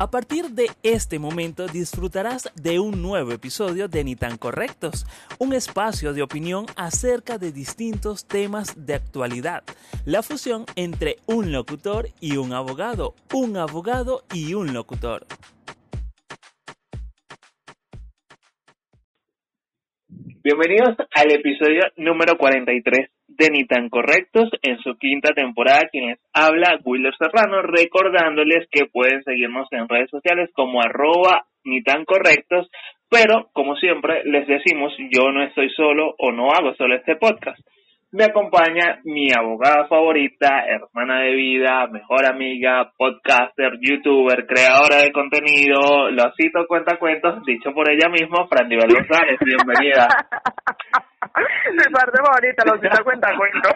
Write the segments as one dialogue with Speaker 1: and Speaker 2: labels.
Speaker 1: A partir de este momento disfrutarás de un nuevo episodio de Ni tan Correctos, un espacio de opinión acerca de distintos temas de actualidad, la fusión entre un locutor y un abogado, un abogado y un locutor.
Speaker 2: Bienvenidos al episodio número 43 de Ni tan Correctos en su quinta temporada. Quienes habla Willer Serrano, recordándoles que pueden seguirnos en redes sociales como arroba Ni tan Correctos, pero como siempre les decimos, yo no estoy solo o no hago solo este podcast me acompaña mi abogada favorita, hermana de vida, mejor amiga, podcaster, youtuber, creadora de contenido, lo cito cuenta cuentos, dicho por ella misma, Frandivel González, bienvenida.
Speaker 3: Mi parte favorita, lo cito cuenta cuentos.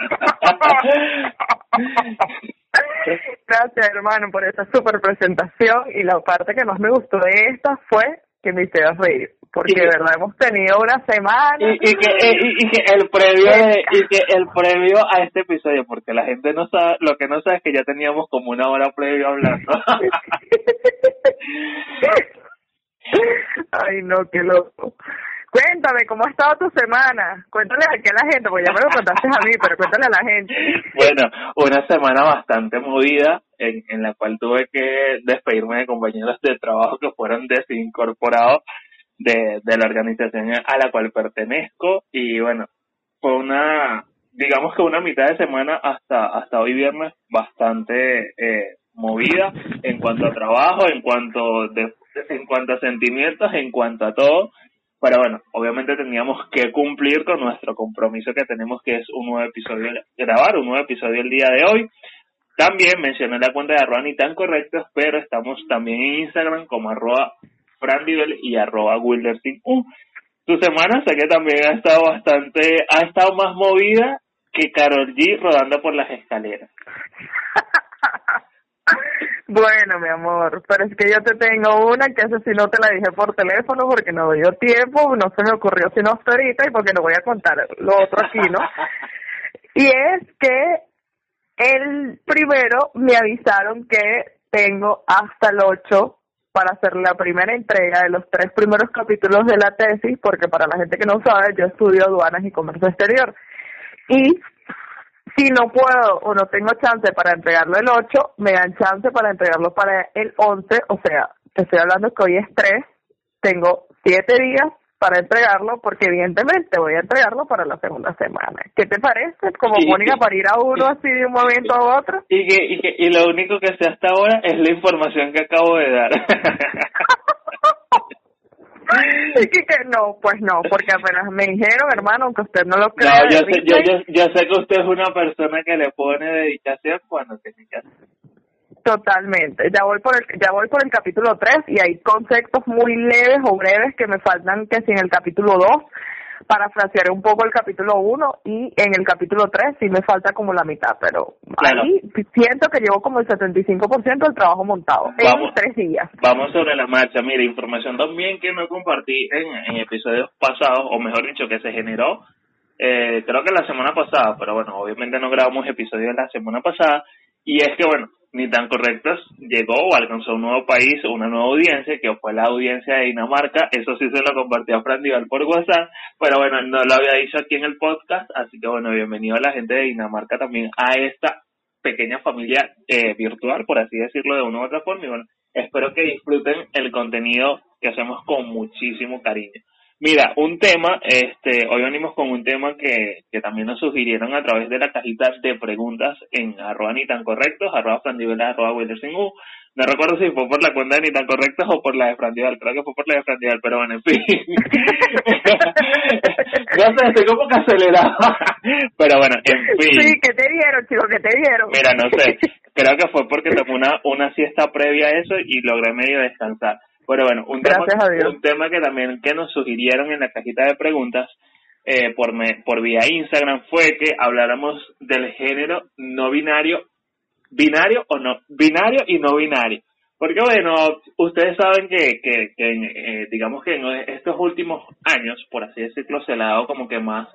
Speaker 3: Gracias hermano por esta super presentación. Y la parte que más me gustó de esta fue que me hicieras reír porque de verdad hemos tenido una semana.
Speaker 2: y, y que eh, y, que el previo y que el previo a este episodio porque la gente no sabe lo que no sabe es que ya teníamos como una hora previo hablando.
Speaker 3: Ay no qué loco Cuéntame, ¿cómo ha estado tu semana? Cuéntale aquí a la gente, porque ya me lo contaste a mí, pero cuéntale a la gente.
Speaker 2: Bueno, una semana bastante movida, en, en la cual tuve que despedirme de compañeros de trabajo que fueron desincorporados de, de la organización a la cual pertenezco y bueno, fue una, digamos que una mitad de semana hasta, hasta hoy viernes bastante eh, movida en cuanto a trabajo, en cuanto, de, en cuanto a sentimientos, en cuanto a todo. Pero bueno, obviamente teníamos que cumplir con nuestro compromiso que tenemos, que es un nuevo episodio, grabar un nuevo episodio el día de hoy. También mencioné la cuenta de arroba ni tan correctos, pero estamos también en Instagram como arroba Frandivel y arroba Wildersin. Uh, tu semana sé que también ha estado bastante, ha estado más movida que Carol G rodando por las escaleras.
Speaker 3: Bueno, mi amor, pero es que yo te tengo una que esa si no te la dije por teléfono porque no dio tiempo, no se me ocurrió sino hasta ahorita y porque no voy a contar lo otro aquí, ¿no? y es que el primero me avisaron que tengo hasta el 8 para hacer la primera entrega de los tres primeros capítulos de la tesis, porque para la gente que no sabe, yo estudio aduanas y comercio exterior. Y si no puedo o no tengo chance para entregarlo el 8, me dan chance para entregarlo para el 11, o sea, te estoy hablando que hoy es 3, tengo 7 días para entregarlo porque evidentemente voy a entregarlo para la segunda semana. ¿Qué te parece? Como ponen a parir a uno así de un momento a otro.
Speaker 2: Y que, y que y lo único que sé hasta ahora es la información que acabo de dar.
Speaker 3: y que, no, pues no, porque apenas me dijeron, hermano, aunque usted no lo crea.
Speaker 2: No, yo sé, yo, yo, yo sé que usted es una persona que le pone dedicación cuando tiene que hacer.
Speaker 3: Totalmente. Ya voy por el ya voy por el capítulo 3 y hay conceptos muy leves o breves que me faltan que si en el capítulo 2 para frasear un poco el capítulo 1 y en el capítulo 3 sí me falta como la mitad, pero ahí siento que llevo como el 75% del trabajo montado en tres días.
Speaker 2: Vamos sobre la marcha. Mire, información también que no compartí en, en episodios pasados, o mejor dicho, que se generó, eh, creo que la semana pasada, pero bueno, obviamente no grabamos episodios la semana pasada, y es que, bueno, ni tan correctos, llegó o alcanzó un nuevo país, una nueva audiencia, que fue la audiencia de Dinamarca. Eso sí se lo compartió a Fran Dival por WhatsApp, pero bueno, no lo había dicho aquí en el podcast, así que bueno, bienvenido a la gente de Dinamarca también a esta pequeña familia eh, virtual, por así decirlo de una u otra forma. Y bueno, espero que disfruten el contenido que hacemos con muchísimo cariño. Mira, un tema, este, hoy venimos con un tema que, que también nos sugirieron a través de la cajita de preguntas en arroba ni tan correctos, arroba frandivela, arroba Wildersingu. No recuerdo si fue por la cuenta de ni tan correctos o por la de Frandival, creo que fue por la de Frandival, pero bueno, en fin. no sé, estoy como que acelerado. pero bueno, en fin.
Speaker 3: Sí, que te dieron, chico, que te dieron.
Speaker 2: Mira, no sé, creo que fue porque tomé una, una siesta previa a eso y logré medio descansar. Pero bueno, un tema, un tema que también que nos sugirieron en la cajita de preguntas eh, por, me, por vía Instagram fue que habláramos del género no binario, binario o no, binario y no binario. Porque bueno, ustedes saben que, que, que eh, digamos que en estos últimos años, por así decirlo, se le ha dado como que más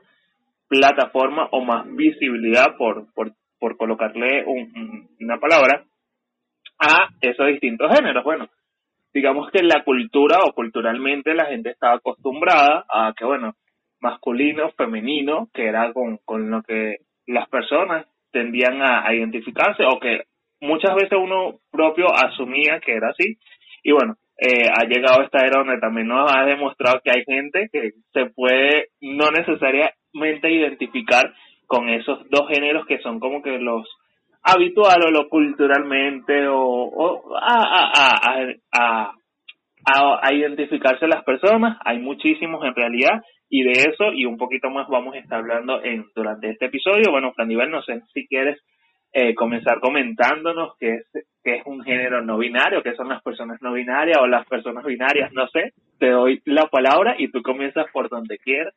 Speaker 2: plataforma o más visibilidad, por, por, por colocarle un, una palabra, a esos distintos géneros. Bueno, digamos que la cultura o culturalmente la gente estaba acostumbrada a que, bueno, masculino, femenino, que era con, con lo que las personas tendían a, identificarse o que muchas veces uno propio asumía que era así. Y bueno, eh, ha llegado esta era donde también nos ha demostrado que hay gente que se puede no necesariamente identificar con esos dos géneros que son como que los habitual o lo culturalmente o, a, a, a, a, identificarse las personas. Hay muchísimos en realidad y de eso y un poquito más vamos a estar hablando en durante este episodio. Bueno, Flanivel, no sé si quieres eh, comenzar comentándonos qué es, qué es un género no binario, qué son las personas no binarias o las personas binarias, no sé. Te doy la palabra y tú comienzas por donde quieras.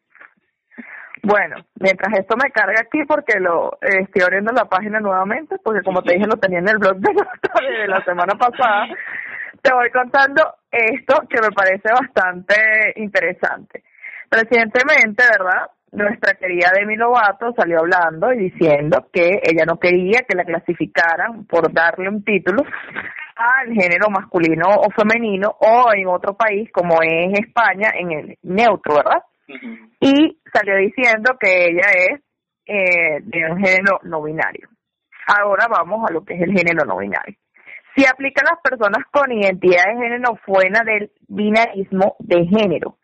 Speaker 3: Bueno, mientras esto me carga aquí porque lo eh, estoy abriendo la página nuevamente, porque como te dije lo tenía en el blog de, de la semana pasada, te voy contando esto que me parece bastante interesante. Recientemente, ¿verdad? Nuestra querida Demi Lovato salió hablando y diciendo que ella no quería que la clasificaran por darle un título al género masculino o femenino o en otro país como es España en el neutro, ¿verdad? Y salió diciendo que ella es eh, de un género no binario. Ahora vamos a lo que es el género no binario. Si aplica a las personas con identidad de género fuera del binarismo de género,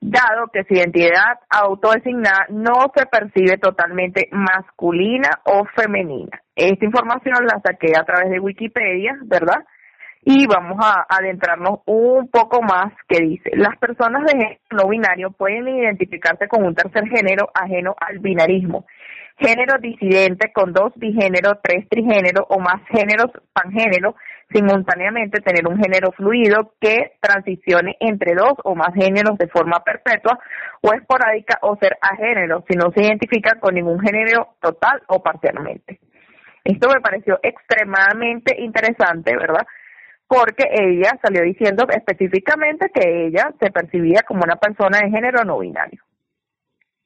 Speaker 3: dado que su identidad autodesignada no se percibe totalmente masculina o femenina. Esta información la saqué a través de Wikipedia, ¿verdad? Y vamos a adentrarnos un poco más que dice, las personas de género no binario pueden identificarse con un tercer género ajeno al binarismo, género disidente con dos bigéneros, tres trigéneros o más géneros pangénero, simultáneamente tener un género fluido que transicione entre dos o más géneros de forma perpetua o esporádica o ser agénero si no se identifica con ningún género total o parcialmente. Esto me pareció extremadamente interesante, ¿verdad? Porque ella salió diciendo específicamente que ella se percibía como una persona de género no binario.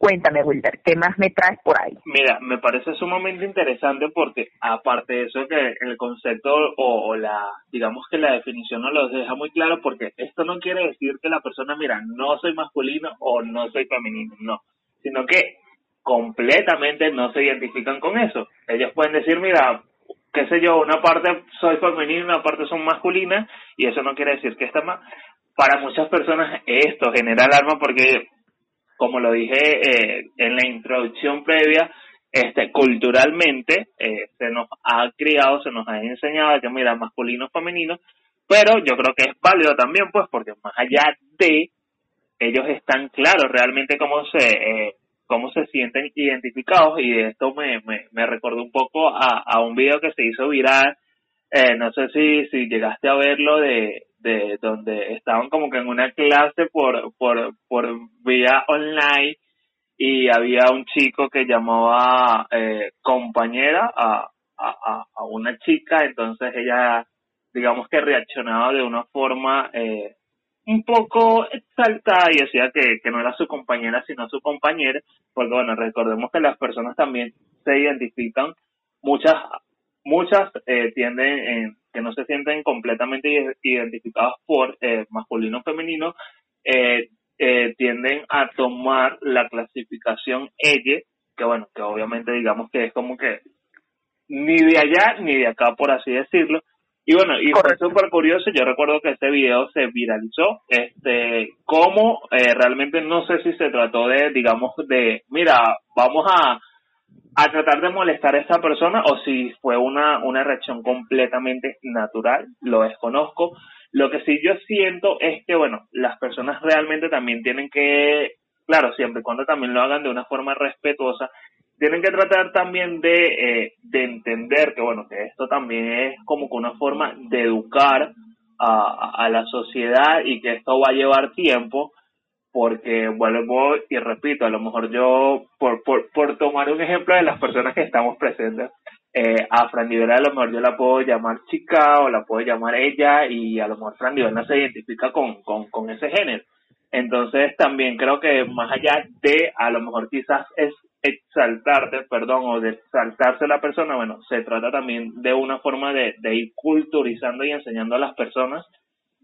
Speaker 3: Cuéntame, Wilder, ¿qué más me traes por ahí?
Speaker 2: Mira, me parece sumamente interesante porque aparte de eso que el concepto o, la, digamos que la definición no lo deja muy claro porque esto no quiere decir que la persona, mira, no soy masculino o no soy femenino, no, sino que completamente no se identifican con eso. Ellos pueden decir, mira, qué sé yo, una parte soy femenina, una parte son masculinas, y eso no quiere decir que está mal. Para muchas personas esto genera alarma porque, como lo dije eh, en la introducción previa, este culturalmente eh, se nos ha criado, se nos ha enseñado que mira, masculino, femenino, pero yo creo que es válido también, pues, porque más allá de ellos están claros realmente cómo se eh, cómo se sienten identificados y esto me, me, me recordó un poco a, a un video que se hizo viral, eh, no sé si, si llegaste a verlo de, de donde estaban como que en una clase por, por, por vía online y había un chico que llamaba eh, compañera a, a, a una chica, entonces ella digamos que reaccionaba de una forma eh, un poco exaltada y decía que, que no era su compañera sino su compañera, porque bueno, recordemos que las personas también se identifican, muchas muchas eh, tienden en, que no se sienten completamente identificadas por eh, masculino o femenino, eh, eh, tienden a tomar la clasificación ella, que bueno, que obviamente digamos que es como que ni de allá ni de acá, por así decirlo, y bueno, y fue súper curioso, yo recuerdo que este video se viralizó, este, cómo eh, realmente no sé si se trató de, digamos, de, mira, vamos a, a tratar de molestar a esa persona o si fue una, una reacción completamente natural, lo desconozco. Lo que sí yo siento es que, bueno, las personas realmente también tienen que, claro, siempre y cuando también lo hagan de una forma respetuosa, tienen que tratar también de, eh, de entender que, bueno, que esto también es como que una forma de educar a, a la sociedad y que esto va a llevar tiempo, porque vuelvo y repito, a lo mejor yo, por, por, por tomar un ejemplo de las personas que estamos presentes, eh, a Fran Rivera a lo mejor yo la puedo llamar chica o la puedo llamar ella y a lo mejor Fran no se identifica con, con, con ese género. Entonces también creo que más allá de a lo mejor quizás es exaltarte, perdón, o de exaltarse la persona, bueno, se trata también de una forma de, de ir culturizando y enseñando a las personas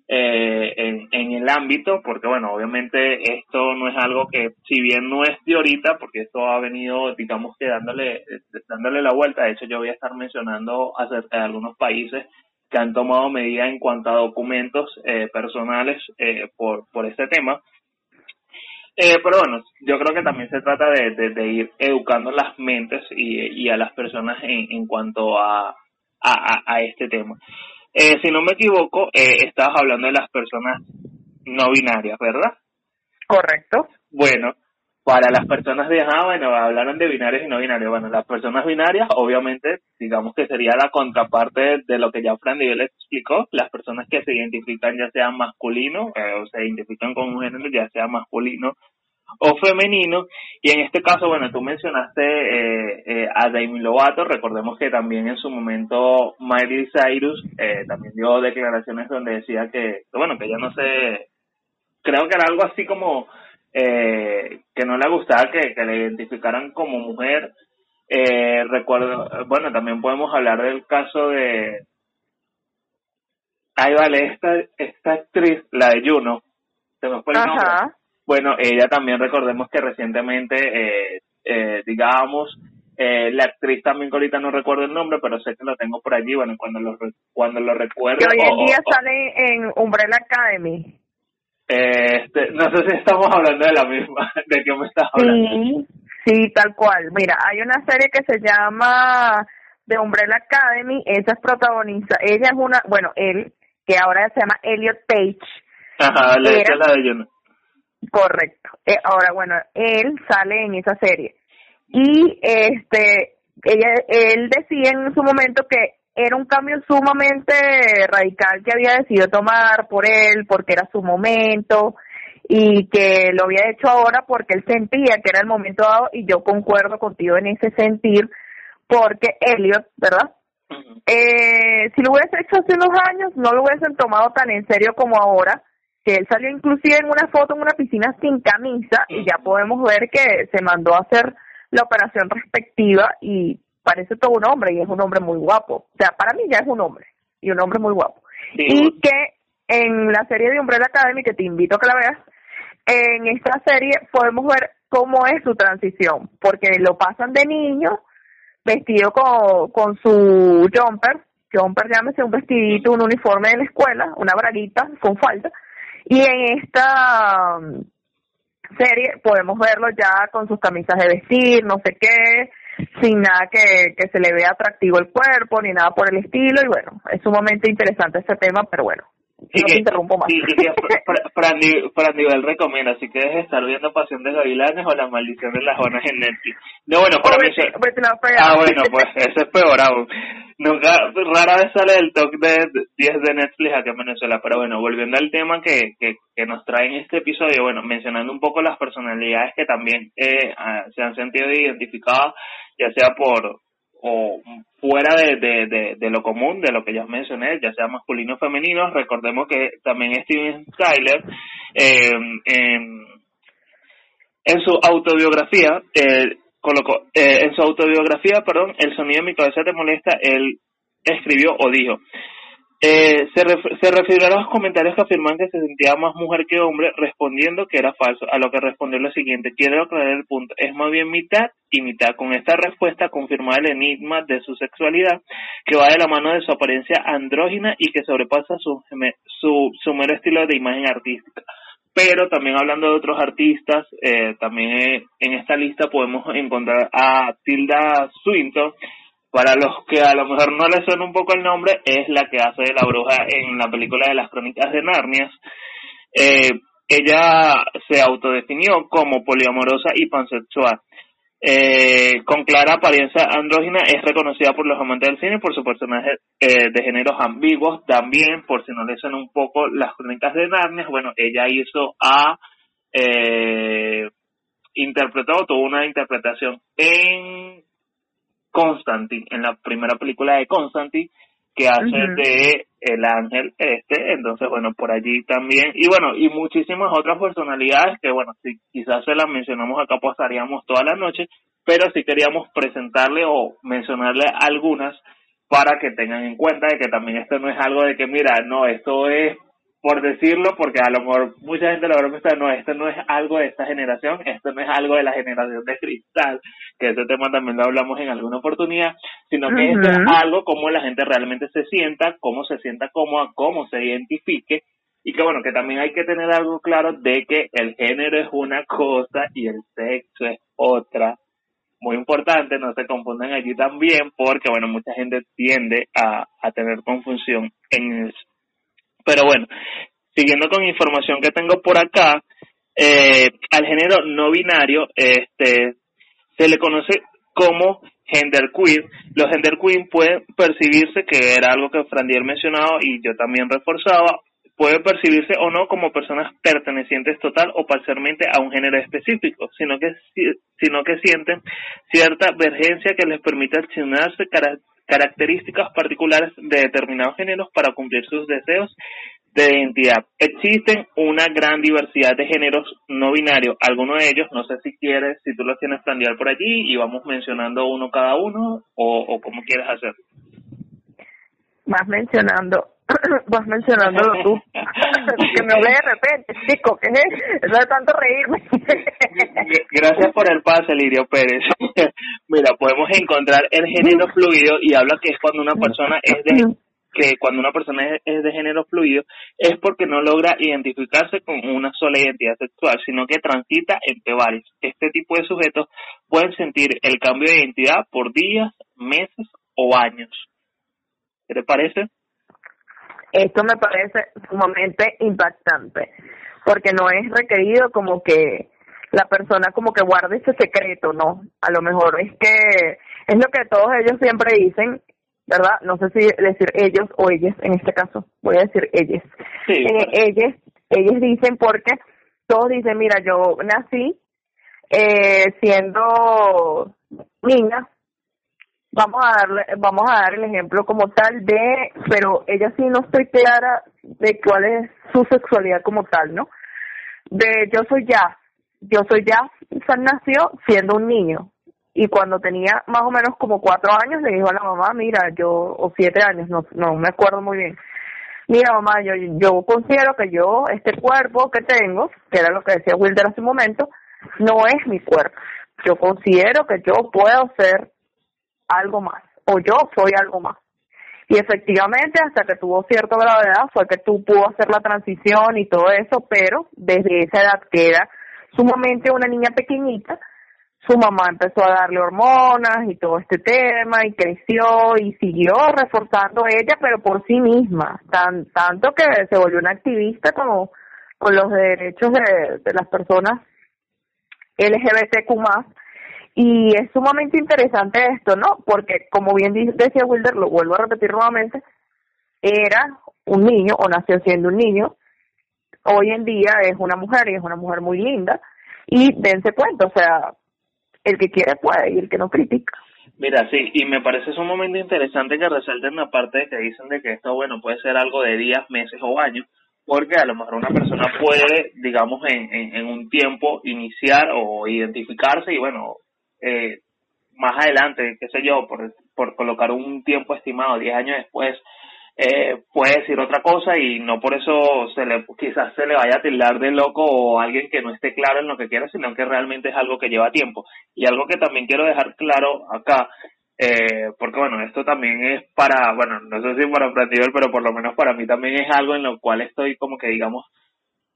Speaker 2: eh, en, el ámbito, porque bueno, obviamente esto no es algo que, si bien no es de ahorita, porque esto ha venido, digamos que dándole, dándole la vuelta, de hecho yo voy a estar mencionando acerca de algunos países que han tomado medidas en cuanto a documentos eh, personales eh, por, por este tema. Eh, pero bueno, yo creo que también se trata de, de, ir educando las mentes y, y a las personas en, en cuanto a, a, a este tema. Eh, si no me equivoco, eh, estabas hablando de las personas no binarias, ¿verdad?
Speaker 3: Correcto.
Speaker 2: Bueno, para las personas de, ah, bueno, hablaron de binarios y no binarios. Bueno, las personas binarias, obviamente, digamos que sería la contraparte de lo que ya Fran les explicó, las personas que se identifican ya sea masculino, eh, o se identifican con un género ya sea masculino o femenino. Y en este caso, bueno, tú mencionaste eh, eh, a Demi Lovato, recordemos que también en su momento Miley Cyrus eh, también dio declaraciones donde decía que, bueno, que ya no sé, creo que era algo así como eh, que no le gustaba que, que le identificaran como mujer. Eh, recuerdo, bueno, también podemos hablar del caso de, ahí vale, esta, esta actriz, la de Juno, se me fue el nombre bueno, ella también recordemos que recientemente, eh, eh, digamos, eh, la actriz también que ahorita no recuerdo el nombre, pero sé que lo tengo por allí, bueno, cuando lo, cuando lo recuerdo...
Speaker 3: Que hoy en día sale en Umbrella Academy.
Speaker 2: Este, no sé si estamos hablando de la misma, de qué me estás hablando.
Speaker 3: Sí, sí, tal cual. Mira, hay una serie que se llama The Umbrella Academy, esa es protagonista, ella es una, bueno, él, que ahora se llama Elliot Page.
Speaker 2: Ajá, la, era, la de.
Speaker 3: Correcto. Eh, ahora, bueno, él sale en esa serie. Y este, ella, él decía en su momento que era un cambio sumamente radical que había decidido tomar por él, porque era su momento y que lo había hecho ahora porque él sentía que era el momento dado y yo concuerdo contigo en ese sentir porque Elliot, ¿verdad? eh, si lo hubiese hecho hace unos años no lo hubiesen tomado tan en serio como ahora que él salió inclusive en una foto en una piscina sin camisa y ya podemos ver que se mandó a hacer la operación respectiva y parece todo un hombre y es un hombre muy guapo. O sea, para mí ya es un hombre y un hombre muy guapo. Y que en la serie de Umbrella Academy, que te invito a que la veas, en esta serie podemos ver cómo es su transición, porque lo pasan de niño vestido con, con su jumper, jumper llámese un vestidito, un uniforme de la escuela, una braguita con falda, y en esta um, serie podemos verlo ya con sus camisas de vestir, no sé qué, sin nada que, que se le vea atractivo el cuerpo ni nada por el estilo. Y bueno, es sumamente interesante este tema, pero bueno, no te interrumpo más.
Speaker 2: Sí, sí, para, nivel recomienda, así que dejes estar viendo Pasión de Gavilanes o La Maldición de las Jonas en Netflix. No, bueno, para mí... Ah, bueno, pues eso es peor aún. Nunca, rara vez sale el top de 10 de Netflix aquí en Venezuela, pero bueno, volviendo al tema que, que, nos trae en este episodio, bueno, mencionando un poco las personalidades que también eh, se han sentido identificadas, ya sea por o fuera de, de, de, de, lo común, de lo que ya mencioné, ya sea masculino o femenino. Recordemos que también Steven Skyler, eh, en su autobiografía, eh, colocó, eh, en su autobiografía, perdón, El sonido de mi cabeza te molesta, él escribió o dijo, eh, se, se refirió a los comentarios que afirman que se sentía más mujer que hombre, respondiendo que era falso, a lo que respondió lo siguiente, quiero aclarar el punto, es más bien mitad y mitad. Con esta respuesta confirmaba el enigma de su sexualidad, que va de la mano de su apariencia andrógina y que sobrepasa su, su, su mero estilo de imagen artística. Pero también hablando de otros artistas, eh, también eh, en esta lista podemos encontrar a Tilda Swinton, para los que a lo mejor no les suena un poco el nombre, es la que hace de la bruja en la película de las crónicas de Narnia. Eh, ella se autodefinió como poliamorosa y pansexual. Eh, con clara apariencia andrógina, es reconocida por los amantes del cine por su personaje eh, de géneros ambiguos, también por si no le suena un poco las crónicas de Narnia, bueno, ella hizo a eh, interpretó, tuvo una interpretación en Constantine, en la primera película de Constantine, que hace de el ángel este, entonces bueno, por allí también, y bueno, y muchísimas otras personalidades que bueno, si quizás se las mencionamos acá pasaríamos toda la noche, pero sí queríamos presentarle o mencionarle algunas para que tengan en cuenta de que también esto no es algo de que mira, no, esto es por decirlo, porque a lo mejor mucha gente lo habrá pensado, no, esto no es algo de esta generación, esto no es algo de la generación de cristal, que ese tema también lo hablamos en alguna oportunidad, sino que esto es algo como la gente realmente se sienta, cómo se sienta cómoda, cómo se identifique, y que bueno, que también hay que tener algo claro de que el género es una cosa y el sexo es otra. Muy importante, no se confundan allí también, porque bueno, mucha gente tiende a, a tener confusión en eso. Pero bueno, siguiendo con información que tengo por acá, eh, al género no binario este, se le conoce como genderqueer. Los genderqueer pueden percibirse, que era algo que Frandier mencionaba y yo también reforzaba, pueden percibirse o no como personas pertenecientes total o parcialmente a un género específico, sino que, sino que sienten cierta vergencia que les permite accionarse características particulares de determinados géneros para cumplir sus deseos de identidad. Existen una gran diversidad de géneros no binarios, algunos de ellos, no sé si quieres, si tú los tienes planeado por allí y vamos mencionando uno cada uno o, o cómo quieres hacer.
Speaker 3: Vas mencionando, vas mencionándolo tú. que me hablé de repente, chico, que es eso de tanto reírme.
Speaker 2: Gracias por el pase, Lirio Pérez. Mira, podemos encontrar el género fluido y habla que es cuando una persona es de que cuando una persona es, de género fluido es porque no logra identificarse con una sola identidad sexual, sino que transita entre varios. Este tipo de sujetos pueden sentir el cambio de identidad por días, meses o años. ¿Qué te parece?
Speaker 3: Esto me parece sumamente impactante, porque no es requerido como que la persona como que guarde ese secreto, ¿no? A lo mejor es que es lo que todos ellos siempre dicen, ¿verdad? No sé si decir ellos o ellas en este caso, voy a decir ellas. Sí, eh, ellas, ellas dicen porque todos dicen, mira, yo nací eh, siendo niña, vamos a darle, vamos a dar el ejemplo como tal de, pero ella sí no estoy clara de cuál es su sexualidad como tal, ¿no? De yo soy ya, yo soy ya, nació siendo un niño, y cuando tenía más o menos como cuatro años le dijo a la mamá, mira, yo, o siete años, no, no me acuerdo muy bien, mira mamá, yo, yo considero que yo, este cuerpo que tengo, que era lo que decía Wilder hace un momento, no es mi cuerpo. Yo considero que yo puedo ser algo más, o yo soy algo más. Y efectivamente, hasta que tuvo cierta gravedad, fue que tú pudo hacer la transición y todo eso, pero desde esa edad que era sumamente una niña pequeñita, su mamá empezó a darle hormonas y todo este tema y creció y siguió reforzando ella pero por sí misma tan tanto que se volvió una activista como con los derechos de, de las personas LGBTQ más y es sumamente interesante esto no porque como bien decía Wilder lo vuelvo a repetir nuevamente era un niño o nació siendo un niño. Hoy en día es una mujer y es una mujer muy linda. Y dense cuenta o sea el que quiere puede y el que no critica.
Speaker 2: Mira, sí, y me parece sumamente interesante que resalten la parte de que dicen de que esto, bueno, puede ser algo de días, meses o años, porque a lo mejor una persona puede, digamos, en, en, un tiempo iniciar o identificarse y, bueno, eh, más adelante, qué sé yo, por, por colocar un tiempo estimado, 10 años después, eh, puede decir otra cosa y no por eso se le quizás se le vaya a tildar de loco o alguien que no esté claro en lo que quiere, sino que realmente es algo que lleva tiempo. Y algo que también quiero dejar claro acá, eh, porque bueno, esto también es para, bueno, no sé si para Frantiver, pero por lo menos para mí también es algo en lo cual estoy como que digamos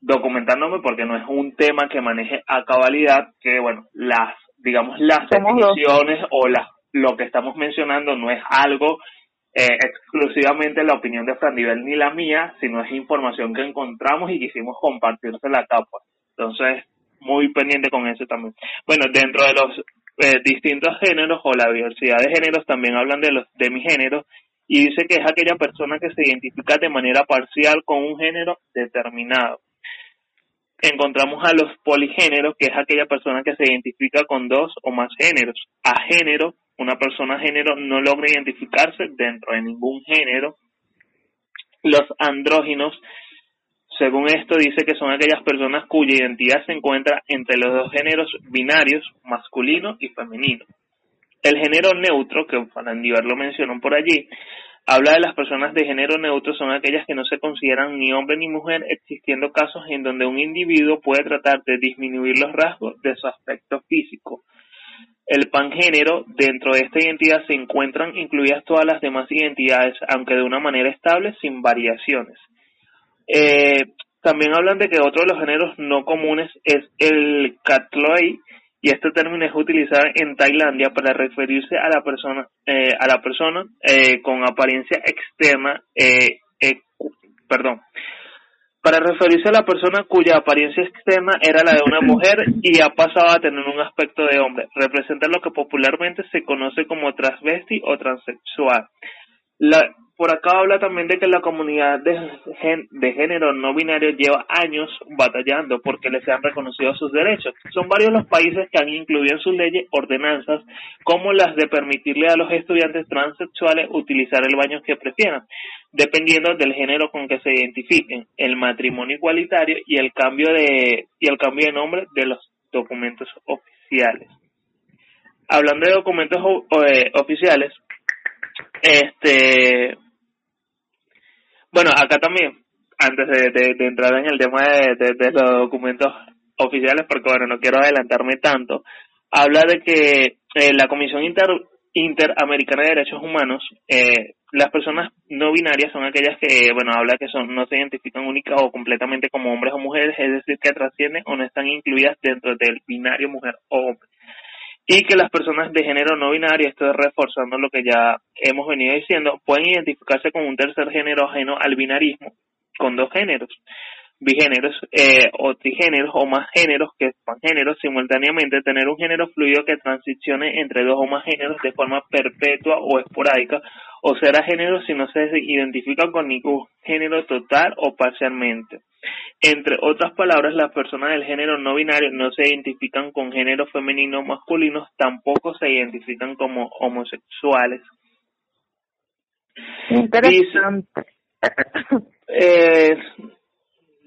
Speaker 2: documentándome porque no es un tema que maneje a cabalidad, que bueno, las, digamos, las definiciones o las, lo que estamos mencionando no es algo eh, exclusivamente la opinión de Fran ni la mía, sino es información que encontramos y quisimos compartírsela acá. Pues. Entonces, muy pendiente con eso también. Bueno, dentro de los eh, distintos géneros o la diversidad de géneros también hablan de los de mi género y dice que es aquella persona que se identifica de manera parcial con un género determinado. Encontramos a los poligéneros, que es aquella persona que se identifica con dos o más géneros. A género una persona género no logra identificarse dentro de ningún género. Los andróginos, según esto, dice que son aquellas personas cuya identidad se encuentra entre los dos géneros binarios, masculino y femenino. El género neutro, que Fandiver lo mencionó por allí, Habla de las personas de género neutro, son aquellas que no se consideran ni hombre ni mujer, existiendo casos en donde un individuo puede tratar de disminuir los rasgos de su aspecto físico. El pangénero, dentro de esta identidad se encuentran incluidas todas las demás identidades, aunque de una manera estable, sin variaciones. Eh, también hablan de que otro de los géneros no comunes es el Katloi, y este término es utilizado en Tailandia para referirse a la persona eh, a la persona eh, con apariencia externa eh, perdón. Para referirse a la persona cuya apariencia externa era la de una mujer y ha pasado a tener un aspecto de hombre. Representa lo que popularmente se conoce como transvesti o transexual. La, por acá habla también de que la comunidad de, de género no binario lleva años batallando porque les sean reconocido sus derechos. Son varios los países que han incluido en sus leyes ordenanzas como las de permitirle a los estudiantes transexuales utilizar el baño que prefieran, dependiendo del género con que se identifiquen, el matrimonio igualitario y el cambio de y el cambio de nombre de los documentos oficiales. Hablando de documentos eh, oficiales, este bueno, acá también, antes de, entrar en el tema de, los documentos oficiales, porque bueno, no quiero adelantarme tanto, habla de que eh, la Comisión Inter, Interamericana de Derechos Humanos, eh, las personas no binarias son aquellas que, bueno, habla que son no se identifican única o completamente como hombres o mujeres, es decir, que trascienden o no están incluidas dentro del binario mujer o hombre y que las personas de género no binario, esto es reforzando lo que ya hemos venido diciendo, pueden identificarse con un tercer género ajeno al binarismo, con dos géneros, bigéneros eh, o trigéneros o más géneros que géneros simultáneamente tener un género fluido que transicione entre dos o más géneros de forma perpetua o esporádica o será género si no se identifican con ningún género total o parcialmente. Entre otras palabras, las personas del género no binario no se identifican con género femenino o masculino, tampoco se identifican como homosexuales.
Speaker 3: Interesante.
Speaker 2: eh,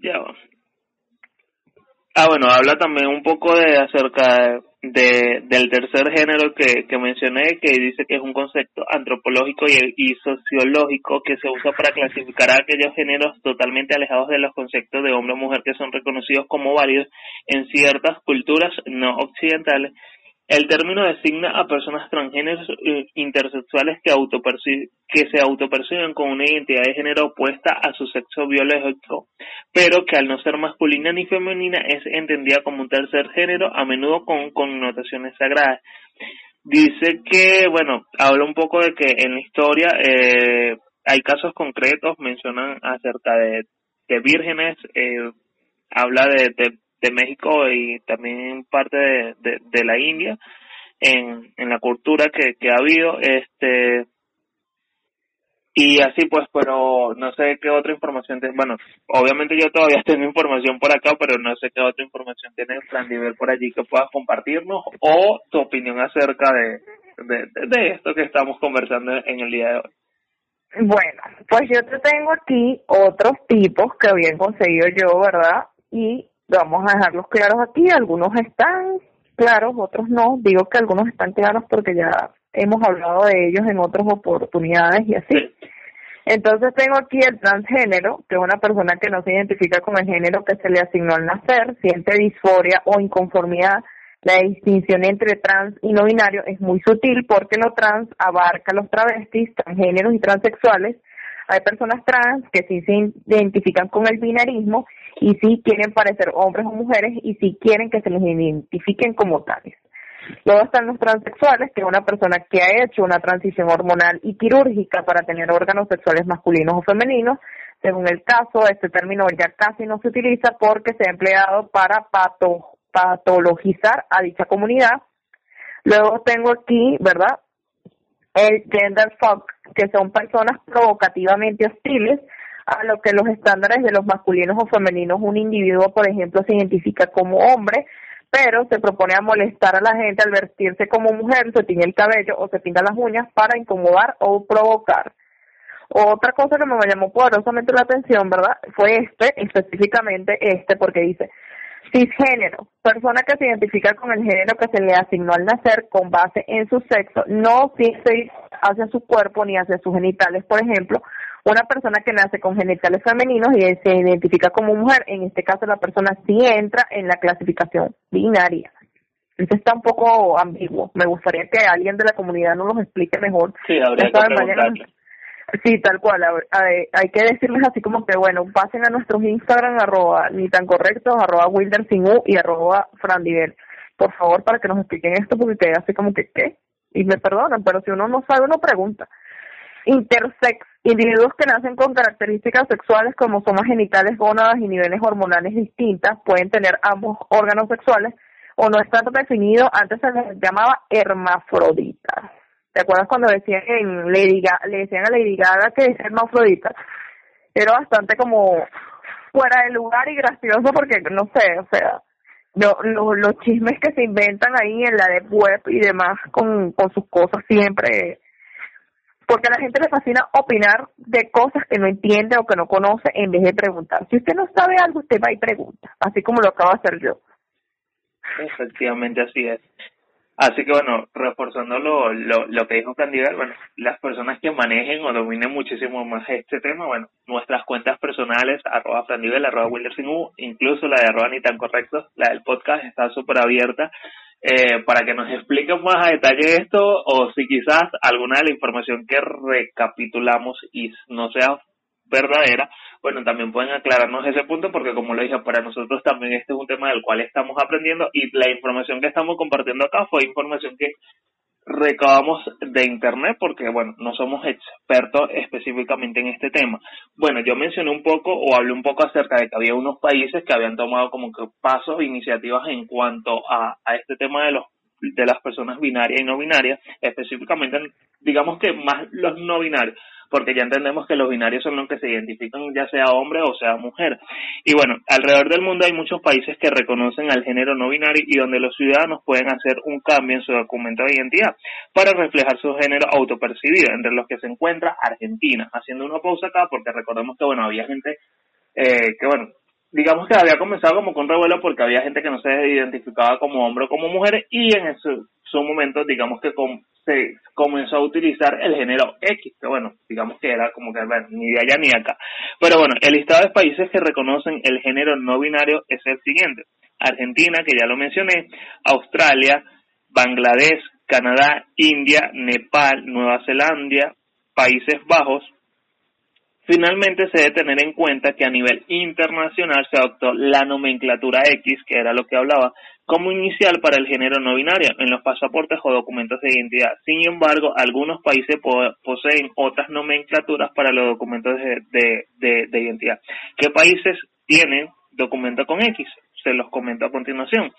Speaker 2: ya Ah, bueno, habla también un poco de acerca de, del tercer género que, que mencioné, que dice que es un concepto antropológico y, y sociológico que se usa para clasificar a aquellos géneros totalmente alejados de los conceptos de hombre o mujer que son reconocidos como válidos en ciertas culturas no occidentales el término designa a personas transgéneros eh, intersexuales que, que se autoperciben con una identidad de género opuesta a su sexo biológico, pero que al no ser masculina ni femenina es entendida como un tercer género, a menudo con connotaciones sagradas. Dice que, bueno, habla un poco de que en la historia eh, hay casos concretos, mencionan acerca de, de vírgenes, eh, habla de, de de México y también parte de, de, la India en, en la cultura que, que ha habido este y así pues pero no sé qué otra información tiene bueno obviamente yo todavía tengo información por acá pero no sé qué otra información tiene nivel por allí que puedas compartirnos o tu opinión acerca de, de esto que estamos conversando en el día de hoy
Speaker 3: bueno, pues yo te tengo aquí otros tipos que habían conseguido yo, ¿verdad? Y vamos a dejarlos claros aquí, algunos están claros, otros no, digo que algunos están claros porque ya hemos hablado de ellos en otras oportunidades y así. Entonces tengo aquí el transgénero, que es una persona que no se identifica con el género que se le asignó al nacer, siente disforia o inconformidad. La distinción entre trans y no binario es muy sutil porque lo trans abarca los travestis, transgéneros y transexuales, hay personas trans que sí se identifican con el binarismo y sí quieren parecer hombres o mujeres y sí quieren que se les identifiquen como tales. Luego están los transexuales, que es una persona que ha hecho una transición hormonal y quirúrgica para tener órganos sexuales masculinos o femeninos. Según el caso, este término ya casi no se utiliza porque se ha empleado para patologizar a dicha comunidad. Luego tengo aquí, ¿verdad? El gender fuck, que son personas provocativamente hostiles a lo que los estándares de los masculinos o femeninos un individuo, por ejemplo, se identifica como hombre, pero se propone a molestar a la gente al vestirse como mujer, se tiñe el cabello o se pinta las uñas para incomodar o provocar. Otra cosa que me llamó poderosamente la atención, ¿verdad? Fue este, específicamente este, porque dice, Cisgénero, persona que se identifica con el género que se le asignó al nacer con base en su sexo, no fixe hacia su cuerpo ni hacia sus genitales, por ejemplo, una persona que nace con genitales femeninos y se identifica como mujer, en este caso la persona sí entra en la clasificación binaria. Eso está un poco ambiguo. Me gustaría que alguien de la comunidad nos lo explique mejor.
Speaker 2: Sí, habría que
Speaker 3: Sí, tal cual. hay que decirles así como que, bueno, pasen a nuestros Instagram, arroba ni tan correctos, arroba wilder sin u y arroba frandivel. Por favor, para que nos expliquen esto, porque queda así como que, ¿qué? Y me perdonan, pero si uno no sabe, uno pregunta. Intersex, individuos que nacen con características sexuales como somas genitales, gónadas y niveles hormonales distintas, pueden tener ambos órganos sexuales o no está definido, antes se les llamaba hermafrodita. ¿Te acuerdas cuando decían en Lady le decían a Lady Gaga que es hermafrodita? Era bastante como fuera de lugar y gracioso porque, no sé, o sea, los chismes que se inventan ahí en la de web y demás con, con sus cosas siempre porque a la gente le fascina opinar de cosas que no entiende o que no conoce en vez de preguntar. Si usted no sabe algo, usted va y pregunta, así como lo acabo de hacer yo.
Speaker 2: Efectivamente, así es. Así que bueno, reforzando lo, lo, lo que dijo Candidat, bueno, las personas que manejen o dominen muchísimo más este tema, bueno, nuestras cuentas personales, arroba Frandivel, arroba U, incluso la de arroba ni tan correcto, la del podcast está súper abierta eh, para que nos expliquen más a detalle esto o si quizás alguna de la información que recapitulamos y no sea verdadera, bueno, también pueden aclararnos ese punto porque como lo dije, para nosotros también este es un tema del cual estamos aprendiendo y la información que estamos compartiendo acá fue información que recabamos de internet porque bueno no somos expertos específicamente en este tema. Bueno yo mencioné un poco o hablé un poco acerca de que había unos países que habían tomado como que pasos iniciativas en cuanto a, este tema de los de las personas binarias y no binarias específicamente digamos que más los no binarios porque ya entendemos que los binarios son los que se identifican ya sea hombre o sea mujer. Y bueno, alrededor del mundo hay muchos países que reconocen al género no binario y donde los ciudadanos pueden hacer un cambio en su documento de identidad para reflejar su género autopercibido, entre los que se encuentra Argentina. Haciendo una pausa acá porque recordemos que bueno, había gente eh, que bueno, digamos que había comenzado como con revuelo porque había gente que no se identificaba como hombre o como mujer y en su, su momento digamos que se comenzó a utilizar el género X, que bueno, digamos que era como que ni de allá ni acá. Pero bueno, el listado de países que reconocen el género no binario es el siguiente. Argentina, que ya lo mencioné, Australia, Bangladesh, Canadá, India, Nepal, Nueva Zelanda, Países Bajos, Finalmente se debe tener en cuenta que a nivel internacional se adoptó la nomenclatura X, que era lo que hablaba, como inicial para el género no binario en los pasaportes o documentos de identidad. Sin embargo, algunos países poseen otras nomenclaturas para los documentos de, de identidad. ¿Qué países tienen documento con X? Se los comento a continuación.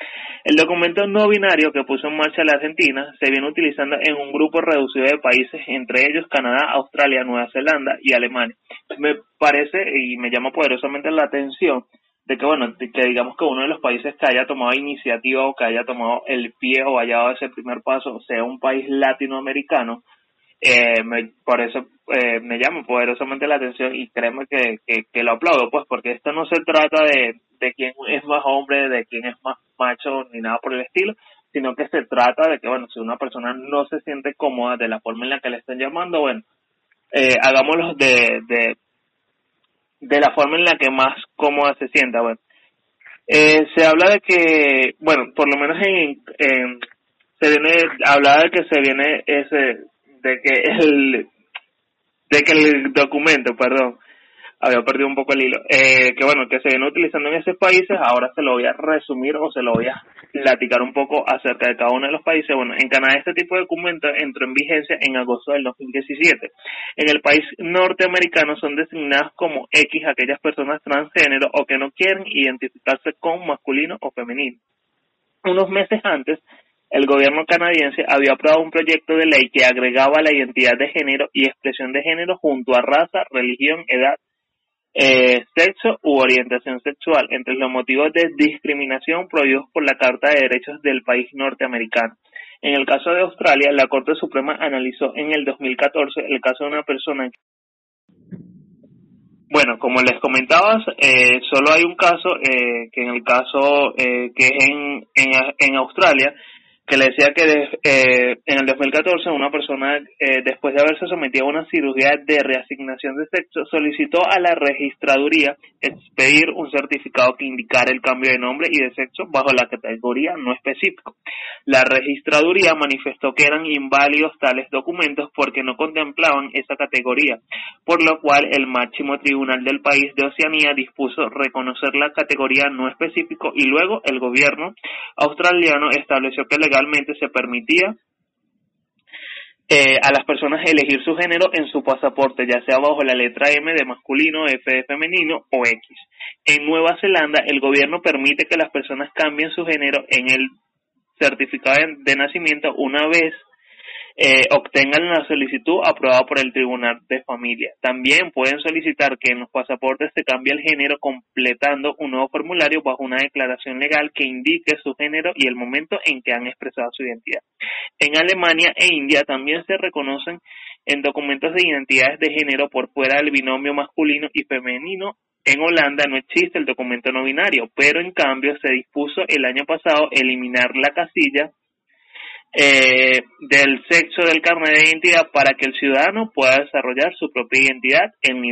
Speaker 2: El documento no binario que puso en marcha la Argentina se viene utilizando en un grupo reducido de países, entre ellos Canadá, Australia, Nueva Zelanda y Alemania. Me parece y me llama poderosamente la atención de que, bueno, que digamos que uno de los países que haya tomado iniciativa o que haya tomado el pie o haya dado ese primer paso sea un país latinoamericano, eh, me, por eso eh, me llama poderosamente la atención y créeme que, que, lo aplaudo, pues porque esto no se trata de, de quién es más hombre, de quién es más macho, ni nada por el estilo, sino que se trata de que, bueno, si una persona no se siente cómoda de la forma en la que le están llamando, bueno, eh, hagámoslo de, de, de la forma en la que más cómoda se sienta, bueno. Eh, se habla de que, bueno, por lo menos en, se viene, hablaba de que se viene ese, de que el de que el documento, perdón, había perdido un poco el hilo, eh, que bueno, que se viene utilizando en esos países, ahora se lo voy a resumir o se lo voy a platicar un poco acerca de cada uno de los países. Bueno, en Canadá este tipo de documento entró en vigencia en agosto del 2017. En el país norteamericano son designadas como X aquellas personas transgénero o que no quieren identificarse con masculino o femenino. Unos meses antes, el gobierno canadiense había aprobado un proyecto de ley que agregaba la identidad de género y expresión de género junto a raza, religión, edad, eh, sexo u orientación sexual, entre los motivos de discriminación prohibidos por la Carta de Derechos del país norteamericano. En el caso de Australia, la Corte Suprema analizó en el 2014 el caso de una persona Bueno, como les comentabas, eh, solo hay un caso, eh, que en el caso eh, que es en, en, en Australia, que le decía que eh, en el 2014 una persona, eh, después de haberse sometido a una cirugía de reasignación de sexo, solicitó a la registraduría expedir un certificado que indicara el cambio de nombre y de sexo bajo la categoría no específico. La registraduría manifestó que eran inválidos tales documentos porque no contemplaban esa categoría, por lo cual el máximo tribunal del país de Oceanía dispuso reconocer la categoría no específico y luego el gobierno australiano estableció que legalmente se permitía eh, a las personas elegir su género en su pasaporte, ya sea bajo la letra M de masculino, F de femenino o X. En Nueva Zelanda, el gobierno permite que las personas cambien su género en el certificado de nacimiento una vez eh, obtengan la solicitud aprobada por el Tribunal de Familia. También pueden solicitar que en los pasaportes se cambie el género completando un nuevo formulario bajo una declaración legal que indique su género y el momento en que han expresado su identidad. En Alemania e India también se reconocen en documentos de identidades de género por fuera del binomio masculino y femenino en Holanda no existe el documento no binario, pero en cambio se dispuso el año pasado eliminar la casilla eh, del sexo del carnet de identidad para que el ciudadano pueda desarrollar su propia identidad en,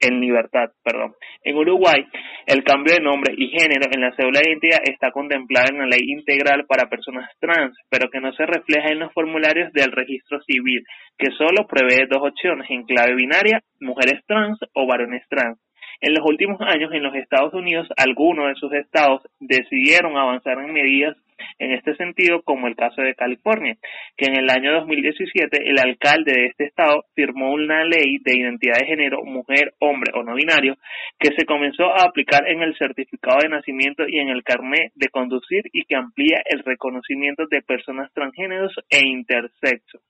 Speaker 2: en libertad. Perdón. En Uruguay, el cambio de nombre y género en la cédula de identidad está contemplado en la ley integral para personas trans, pero que no se refleja en los formularios del registro civil, que solo prevé dos opciones en clave binaria, mujeres trans o varones trans. En los últimos años, en los Estados Unidos, algunos de sus estados decidieron avanzar en medidas en este sentido, como el caso de California, que en el año 2017 el alcalde de este estado firmó una ley de identidad de género mujer, hombre o no binario que se comenzó a aplicar en el certificado de nacimiento y en el carnet de conducir y que amplía el reconocimiento de personas transgéneros e intersexo.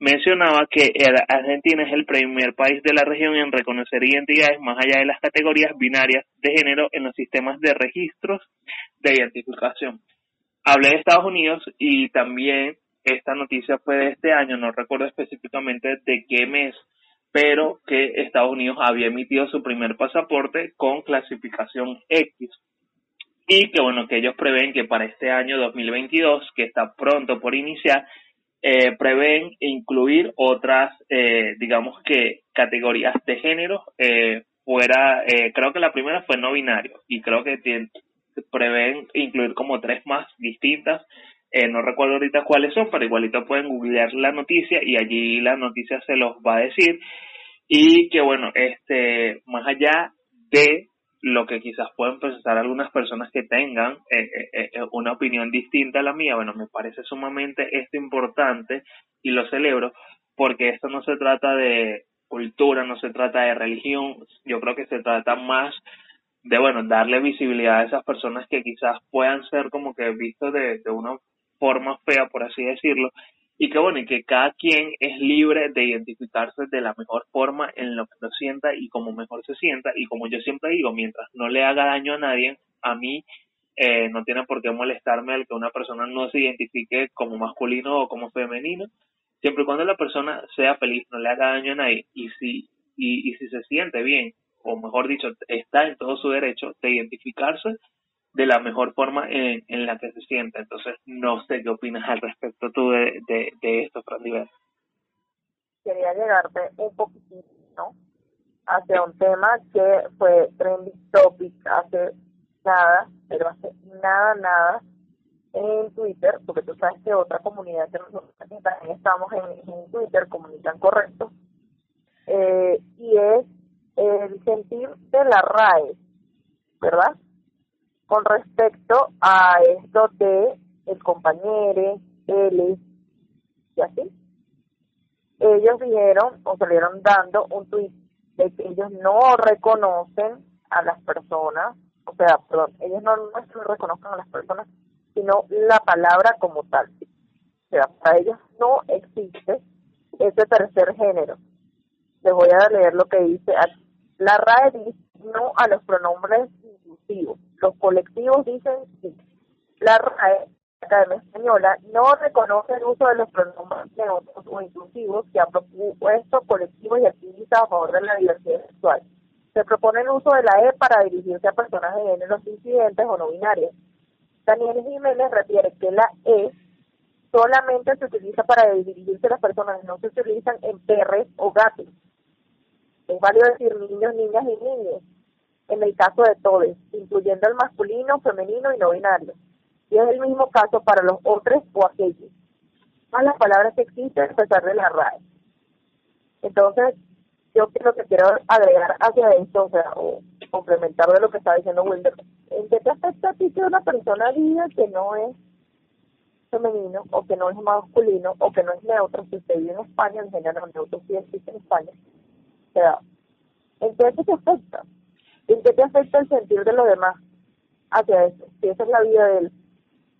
Speaker 2: Mencionaba que Argentina es el primer país de la región en reconocer identidades más allá de las categorías binarias de género en los sistemas de registros de identificación hablé de Estados Unidos y también esta noticia fue de este año, no recuerdo específicamente de qué mes, pero que Estados Unidos había emitido su primer pasaporte con clasificación X. Y que bueno, que ellos prevén que para este año 2022, que está pronto por iniciar, eh, prevén incluir otras, eh, digamos que categorías de género eh, fuera, eh, creo que la primera fue no binario y creo que tiene, prevén incluir como tres más distintas. Eh, no recuerdo ahorita cuáles son, pero igualito pueden googlear la noticia y allí la noticia se los va a decir. Y que bueno, este, más allá de lo que quizás pueden pensar algunas personas que tengan eh, eh, una opinión distinta a la mía, bueno, me parece sumamente esto importante y lo celebro porque esto no se trata de cultura, no se trata de religión, yo creo que se trata más de bueno, darle visibilidad a esas personas que quizás puedan ser como que vistos de, de una forma fea, por así decirlo, y que bueno, y que cada quien es libre de identificarse de la mejor forma en lo que lo sienta y como mejor se sienta, y como yo siempre digo, mientras no le haga daño a nadie, a mí eh, no tiene por qué molestarme el que una persona no se identifique como masculino o como femenino, siempre y cuando la persona sea feliz, no le haga daño a nadie, y si, y, y si se siente bien o mejor dicho, está en todo su derecho de identificarse de la mejor forma en, en la que se siente. Entonces, no sé qué opinas al respecto tú de, de, de esto, Fran
Speaker 3: Quería llegarte un poquitito, ¿no? Hacia un tema que fue trending topic hace nada, pero hace nada, nada en Twitter, porque tú sabes que otra comunidad que nosotros también estamos en, en Twitter, comunican correcto, eh, y es el sentir de la RAE, ¿verdad? Con respecto a esto de el compañero, él y así. Ellos dijeron o salieron dando un tweet de que ellos no reconocen a las personas, o sea, perdón, ellos no, no reconocen a las personas, sino la palabra como tal. O sea, para ellos no existe ese tercer género. Les voy a leer lo que dice aquí la RAE dice no a los pronombres inclusivos. Los colectivos dicen sí. La RAE, la Academia Española, no reconoce el uso de los pronombres neutros o inclusivos que ha propuesto colectivos y activistas a favor de la diversidad sexual. Se propone el uso de la E para dirigirse a personas de géneros incidentes o no binarias. Daniel Jiménez refiere que la E solamente se utiliza para dirigirse a las personas, no se utilizan en perres o gatos. Es válido decir niños, niñas y niños, en el caso de todos, incluyendo el masculino, femenino y no binario. Y es el mismo caso para los otros o aquellos. Más las palabras que existen a pesar de la RAE. Entonces, yo lo que quiero agregar hacia esto, o sea, o complementar de lo que está diciendo Wilder, ¿en qué te afecta a ti que una persona diga que no es femenino o que no es masculino o que no es neutro si usted vive en España, en género neutro sí existe en España? O sea, ¿en qué te afecta? ¿En qué te afecta el sentir de los demás hacia eso? Si esa es la vida de él.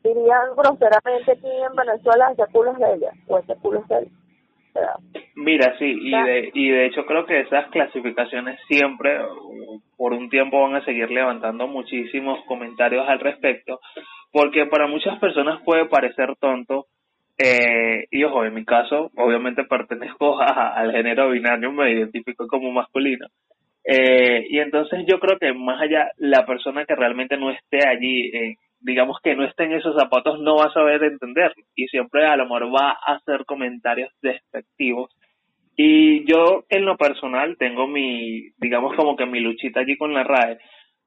Speaker 3: Dirían groseramente aquí en Venezuela, ese culo es de ella o ese culo es de él.
Speaker 2: Mira, sí, y de, y de hecho creo que esas clasificaciones siempre, por un tiempo, van a seguir levantando muchísimos comentarios al respecto, porque para muchas personas puede parecer tonto, eh, y ojo, en mi caso, obviamente pertenezco al género binario, me identifico como masculino, eh, y entonces yo creo que más allá, la persona que realmente no esté allí, eh, digamos que no esté en esos zapatos, no va a saber entenderlo. Y siempre a lo mejor va a hacer comentarios despectivos. Y yo en lo personal tengo mi, digamos como que mi luchita allí con la RAE,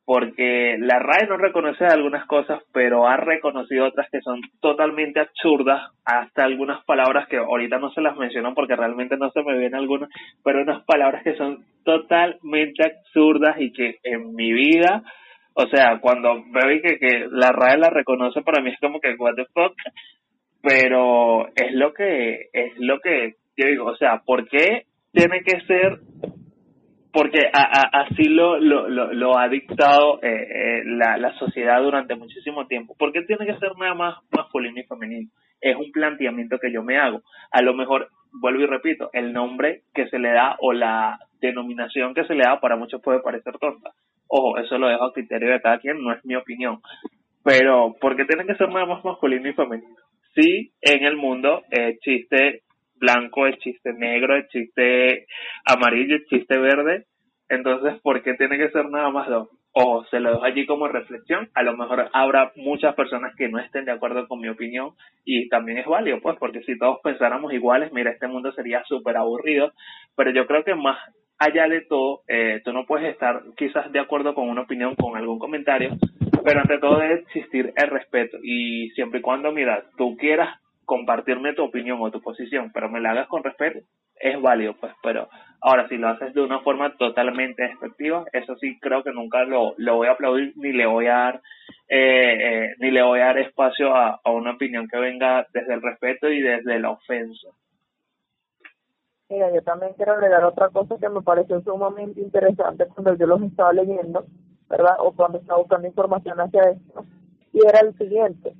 Speaker 2: porque la RAE no reconoce algunas cosas, pero ha reconocido otras que son totalmente absurdas, hasta algunas palabras que ahorita no se las menciono porque realmente no se me vienen algunas, pero unas palabras que son totalmente absurdas y que en mi vida, o sea, cuando veo que, que la RAE la reconoce, para mí es como que, what the fuck, pero es lo que, es lo que yo digo, o sea, ¿por qué tiene que ser porque así lo, lo, lo, ha dictado eh, eh, la, la sociedad durante muchísimo tiempo. ¿Por qué tiene que ser nada más masculino y femenino? Es un planteamiento que yo me hago. A lo mejor, vuelvo y repito, el nombre que se le da o la denominación que se le da para muchos puede parecer tonta. Ojo, eso lo dejo a criterio de cada quien, no es mi opinión. Pero, ¿por qué tiene que ser nada más masculino y femenino? Sí, en el mundo existe blanco, existe negro, existe amarillo, existe verde. Entonces, ¿por qué tiene que ser nada más dos? O se lo dejo allí como reflexión. A lo mejor habrá muchas personas que no estén de acuerdo con mi opinión y también es válido, pues, porque si todos pensáramos iguales, mira, este mundo sería súper aburrido. Pero yo creo que más allá de todo, eh, tú no puedes estar quizás de acuerdo con una opinión, con algún comentario, pero ante todo debe existir el respeto y siempre y cuando, mira, tú quieras compartirme tu opinión o tu posición, pero me la hagas con respeto, es válido, pues, pero ahora si lo haces de una forma totalmente despectiva, eso sí creo que nunca lo, lo voy a aplaudir ni le voy a dar eh, eh, ni le voy a dar espacio a, a una opinión que venga desde el respeto y desde la ofensa.
Speaker 3: Mira, yo también quiero agregar otra cosa que me pareció sumamente interesante cuando yo los estaba leyendo, ¿verdad? O cuando estaba buscando información hacia esto, y era el siguiente,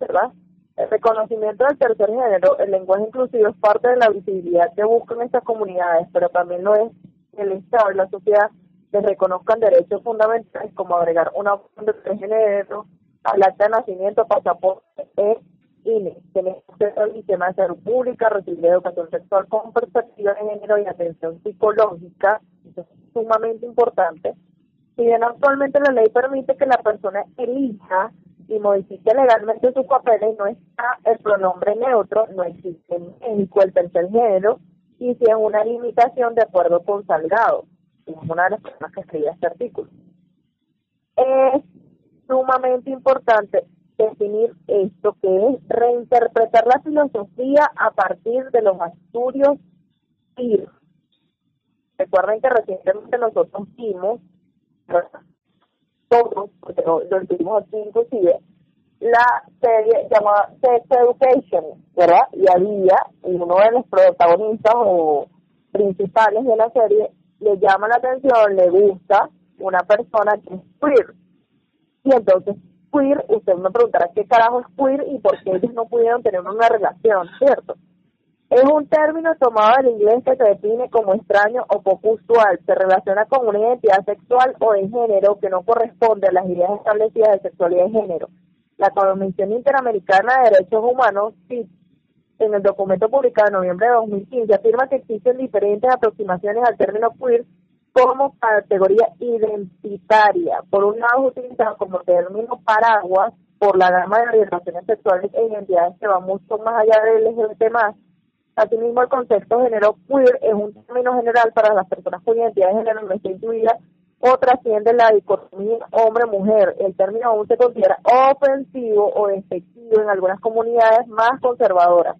Speaker 3: ¿verdad? El reconocimiento del tercer género, el lenguaje inclusivo es parte de la visibilidad que buscan estas comunidades, pero también lo es el Estado y la sociedad que reconozcan derechos fundamentales como agregar una opción de tercer género al acta de nacimiento, pasaporte e INE, tener acceso al sistema de salud pública, recibir educación sexual con perspectiva de género y atención psicológica, eso es sumamente importante. Si bien actualmente la ley permite que la persona elija y modifique legalmente sus papeles, no está el pronombre neutro, no existe en el tercer género, y si es una limitación de acuerdo con Salgado, que es una de las personas que escribe este artículo. Es sumamente importante definir esto, que es reinterpretar la filosofía a partir de los estudios PIR. Recuerden que recientemente nosotros vimos, todos, porque lo, lo aquí inclusive, la serie llamada Sex Education, ¿verdad? Y había, uno de los protagonistas o principales de la serie le llama la atención, le gusta una persona que es queer. Y entonces, queer, usted me preguntará qué carajo es queer y por qué ellos no pudieron tener una relación, ¿cierto? Es un término tomado del inglés que se define como extraño o poco usual. Se relaciona con una identidad sexual o de género que no corresponde a las ideas establecidas de sexualidad y género. La Convención Interamericana de Derechos Humanos, en el documento publicado en noviembre de 2015, afirma que existen diferentes aproximaciones al término queer como categoría identitaria. Por un lado es utilizado como término paraguas por la gama de orientaciones sexuales e identidades que va mucho más allá del LGBT+. Asimismo, el concepto género queer es un término general para las personas con identidad de género no está incluida o trasciende la dicotomía hombre-mujer. El término aún se considera ofensivo o despectivo en algunas comunidades más conservadoras,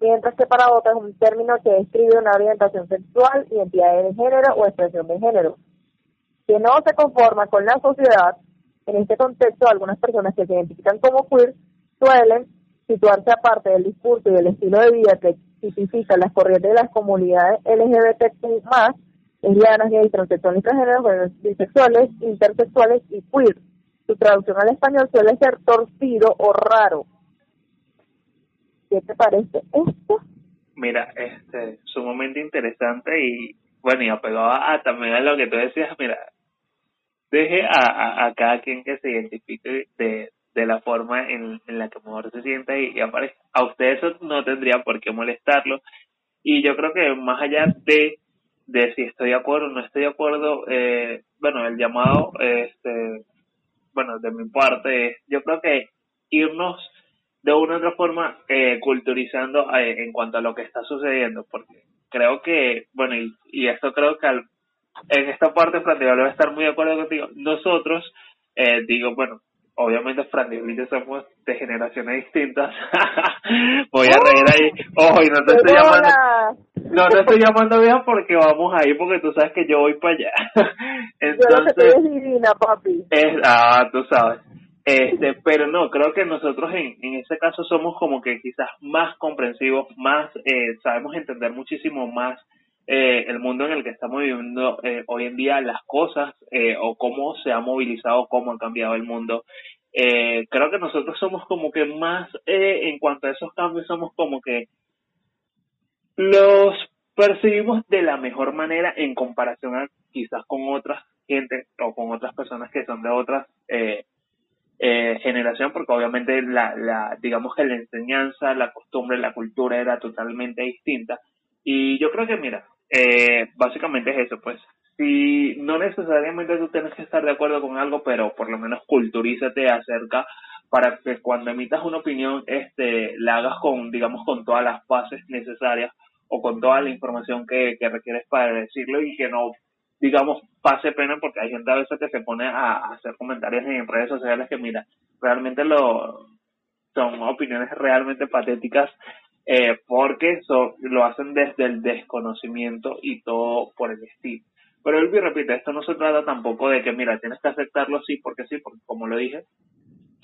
Speaker 3: mientras que para otras es un término que describe una orientación sexual, identidad de género o expresión de género, que no se conforma con la sociedad. En este contexto, algunas personas que se identifican como queer suelen situarse aparte del discurso y del estilo de vida que tipifica las corrientes de las comunidades LGBTQ+, lesbianas, gays, transexuales, bisexuales, intersexuales y queer. Su traducción al español suele ser torcido o raro. ¿Qué te parece esto?
Speaker 2: Mira, este, sumamente interesante y bueno, y apegado a, también a lo que tú decías, mira, deje a, a, cada quien que se identifique de, de la forma en, en la que mejor se sienta y, y aparece. A usted eso no tendría por qué molestarlo. Y yo creo que más allá de de si estoy de acuerdo o no estoy de acuerdo, eh, bueno, el llamado, este, bueno, de mi parte, yo creo que irnos de una u otra forma eh, culturizando eh, en cuanto a lo que está sucediendo, porque creo que, bueno, y, esto creo que en esta parte, Fran, debe estar muy de acuerdo contigo, nosotros, digo, bueno, obviamente Fran y yo somos de generaciones distintas. Voy a reír ahí. Ojo, y no te estoy llamando. No te estoy llamando vieja porque vamos ahí, porque tú sabes que yo voy para allá.
Speaker 3: Entonces. Yo divina, papi.
Speaker 2: Es, ah, tú sabes. Este, pero no, creo que nosotros en, en ese caso somos como que quizás más comprensivos, más, eh, sabemos entender muchísimo más eh, el mundo en el que estamos viviendo eh, hoy en día, las cosas eh, o cómo se ha movilizado, cómo ha cambiado el mundo. Eh, creo que nosotros somos como que más, en cuanto a esos cambios, somos como que los percibimos de la mejor manera en comparación quizás con otras gente o con otras personas que son de otras generación, porque obviamente la, la, digamos que la enseñanza, la costumbre, la cultura era totalmente distinta. Y yo creo que, mira, eh, básicamente es eso, pues. Si no necesariamente tú tienes que estar de acuerdo con algo, pero por lo menos culturízate acerca para que cuando emitas una opinión, este, la hagas con, digamos, con todas las bases necesarias o con toda la información que, que requieres para decirlo y que no, digamos, pase pena porque hay gente a veces que se pone a, hacer comentarios en redes sociales que, mira, realmente lo son opiniones realmente patéticas eh, porque so, lo hacen desde el desconocimiento y todo por el estilo. Pero él repite, esto no se trata tampoco de que, mira, tienes que aceptarlo sí porque sí, porque como lo dije,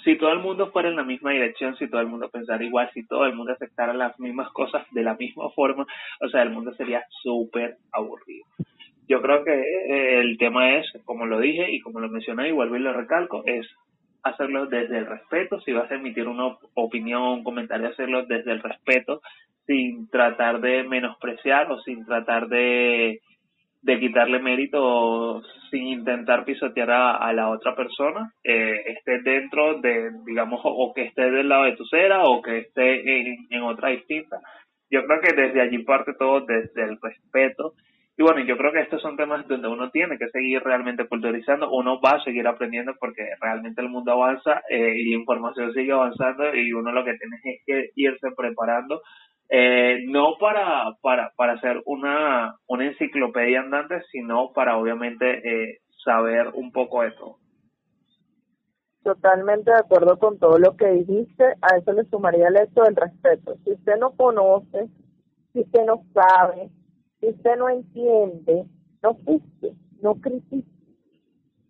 Speaker 2: si todo el mundo fuera en la misma dirección, si todo el mundo pensara igual, si todo el mundo aceptara las mismas cosas de la misma forma, o sea, el mundo sería súper aburrido. Yo creo que eh, el tema es, como lo dije y como lo mencioné y vuelvo y lo recalco, es hacerlo desde el respeto, si vas a emitir una opinión, un comentario, hacerlo desde el respeto, sin tratar de menospreciar o sin tratar de, de quitarle mérito sin intentar pisotear a, la otra persona, eh, esté dentro de, digamos, o, que esté del lado de tu cera o que esté en, en otra distinta. Yo creo que desde allí parte todo desde el respeto y bueno, yo creo que estos son temas donde uno tiene que seguir realmente culturizando, uno va a seguir aprendiendo porque realmente el mundo avanza eh, y la información sigue avanzando y uno lo que tiene es que irse preparando, eh, no para, para, para hacer una, una enciclopedia andante, sino para obviamente eh, saber un poco de todo.
Speaker 3: Totalmente de acuerdo con todo lo que dijiste, a eso le sumaría el hecho del respeto. Si usted no conoce, si usted no sabe, si usted no entiende, no juzgue, no critique.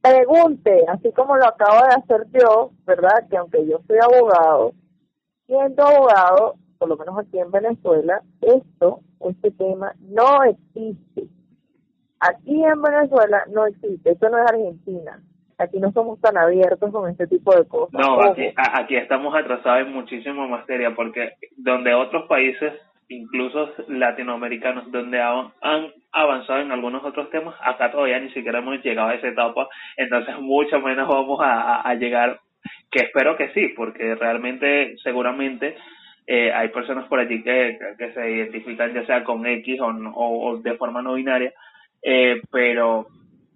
Speaker 3: Pregunte, así como lo acabo de hacer yo, ¿verdad? Que aunque yo soy abogado, siendo abogado, por lo menos aquí en Venezuela, esto, este tema, no existe. Aquí en Venezuela no existe, esto no es Argentina. Aquí no somos tan abiertos con este tipo de cosas.
Speaker 2: No, aquí, aquí estamos atrasados en muchísima materia, porque donde otros países incluso latinoamericanos, donde han avanzado en algunos otros temas, acá todavía ni siquiera hemos llegado a esa etapa, entonces mucho menos vamos a, llegar, que espero que sí, porque realmente seguramente eh, hay personas por allí que, se identifican ya sea con X o, o, de forma no binaria, eh, pero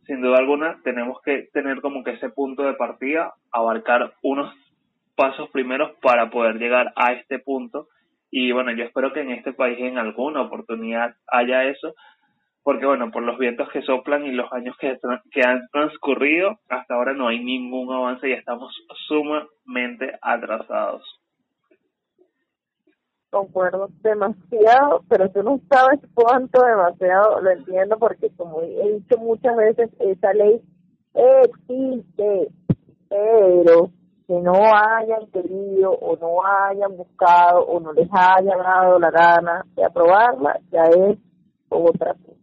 Speaker 2: sin duda alguna tenemos que tener como que ese punto de partida, abarcar unos pasos primeros para poder llegar a este punto. Y bueno, yo espero que en este país en alguna oportunidad haya eso, porque bueno, por los vientos que soplan y los años que, que han transcurrido, hasta ahora no hay ningún avance y estamos sumamente atrasados.
Speaker 3: Concuerdo demasiado, pero tú no sabes cuánto demasiado, lo entiendo porque como he dicho muchas veces, esa ley existe, pero que no hayan querido o no hayan buscado o no les haya dado la gana de aprobarla, ya es otra cosa.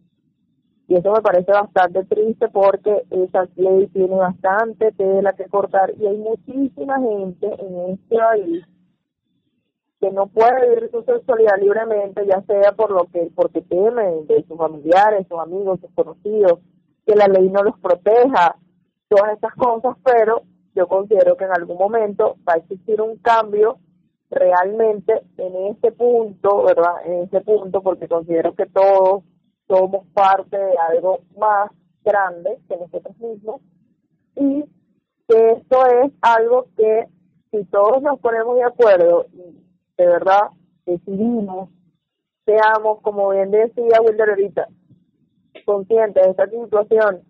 Speaker 3: Y eso me parece bastante triste porque esa ley tiene bastante tela que cortar y hay muchísima gente en este país que no puede vivir su sexualidad libremente, ya sea por lo que porque temen de sus familiares, sus amigos, sus conocidos, que la ley no los proteja, todas estas cosas, pero yo considero que en algún momento va a existir un cambio realmente en este punto, ¿verdad? En ese punto, porque considero que todos somos parte de algo más grande que nosotros mismos y que esto es algo que si todos nos ponemos de acuerdo y de verdad decidimos, seamos, como bien decía Wilder ahorita, conscientes de esta situación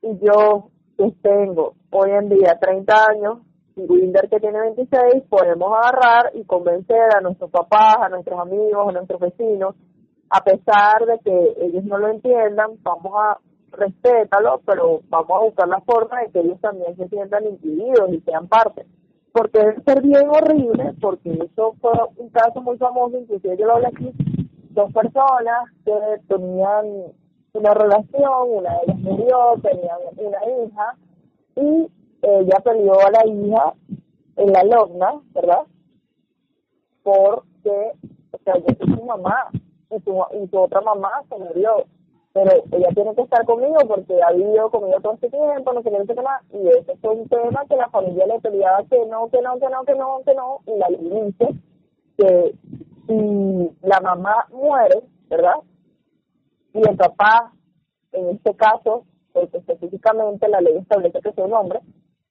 Speaker 3: y yo que tengo hoy en día 30 años y Wilder que tiene 26, podemos agarrar y convencer a nuestros papás, a nuestros amigos, a nuestros vecinos a pesar de que ellos no lo entiendan, vamos a respetarlo, pero vamos a buscar la forma de que ellos también se sientan incluidos y sean parte. Porque debe ser bien horrible, porque eso fue un caso muy famoso, inclusive yo lo hablé aquí, dos personas que tenían una relación, una de ellas murió, tenían una hija, y ella peleó a la hija en la logna, ¿verdad? Porque, o sea, yo soy su mamá, y su, y su otra mamá se murió. Pero ella tiene que estar conmigo porque ha vivido conmigo todo este tiempo, no sé qué, no. Y ese fue un tema que la familia le peleaba que no, que no, que no, que no, que no. Y la ley dice que si la mamá muere, ¿verdad? Y el papá, en este caso, porque específicamente la ley establece que es un hombre,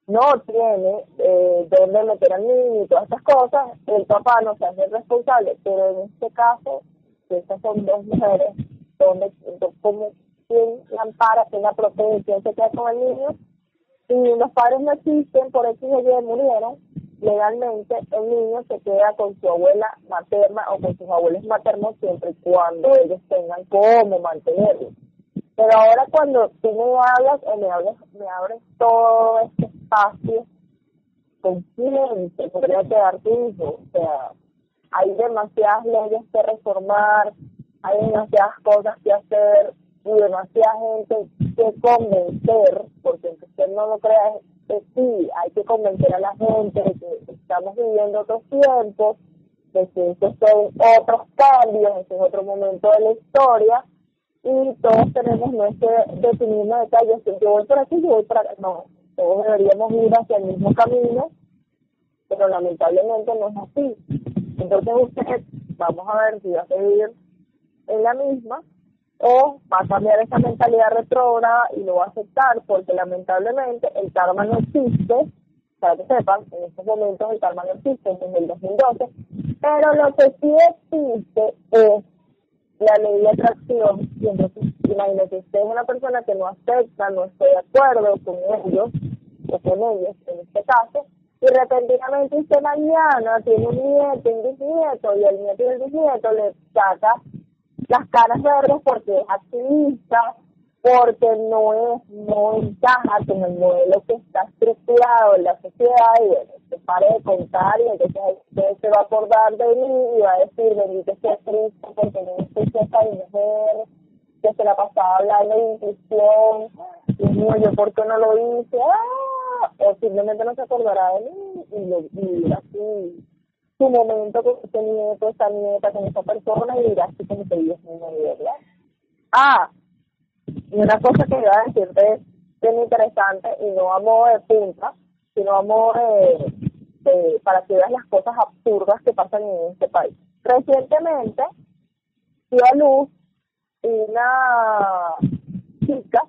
Speaker 3: no tiene eh, dónde meter al niño y todas estas cosas, el papá no se hace responsable. Pero en este caso, estas son dos mujeres, donde, como quien la ampara, quien la protege, quien se queda con el niño, y los padres no existen, por eso ellos murieron, legalmente el niño se queda con su abuela materna o con sus abuelos maternos siempre y cuando ellos tengan cómo mantenerlo. Pero ahora cuando tú me hablas o me hablas, me abres todo este espacio, ¿con quién se podría quedar tu hijo? O sea, hay demasiadas leyes que reformar, hay demasiadas cosas que hacer y demasiada gente que convencer, porque aunque usted no lo crea, que sí, hay que convencer a la gente de que estamos viviendo otros tiempos, de que estos son otros cambios, este es otro momento de la historia, y todos tenemos nuestro definirnos de calles, yo voy por aquí, yo voy por acá, no, todos deberíamos ir hacia el mismo camino, pero lamentablemente no es así. Entonces usted, vamos a ver si va a seguir en la misma o va a cambiar esa mentalidad retrógrada y lo va a aceptar porque lamentablemente el karma no existe, para que sepan, en estos momentos el karma no existe desde el 2012, pero lo que sí existe es la ley de atracción. Y entonces imagínese usted una persona que no acepta, no está de acuerdo con ellos o con ellos en este caso, y repentinamente usted mañana tiene un nieto, un bisnieto, y el nieto y el bisnieto le saca las caras verdes porque es activista, porque no es, no encaja con el modelo que está estructurado en la sociedad y se pare de contar y entonces se va a acordar de mí y va a decir, bendito sea Cristo porque no estoy esta mujer que se la pasaba hablando de inclusión, y mío, yo por qué no lo hice, ¡ah! o simplemente no se acordará de mí y, lo, y así su momento con ese nieto, esa nieta, con esa persona y dirá así como que Dios mío, ¿verdad? Ah, y una cosa que iba a decirte es bien interesante y no a modo de punta, sino a modo de, para que veas las cosas absurdas que pasan en este país. Recientemente dio a luz una chica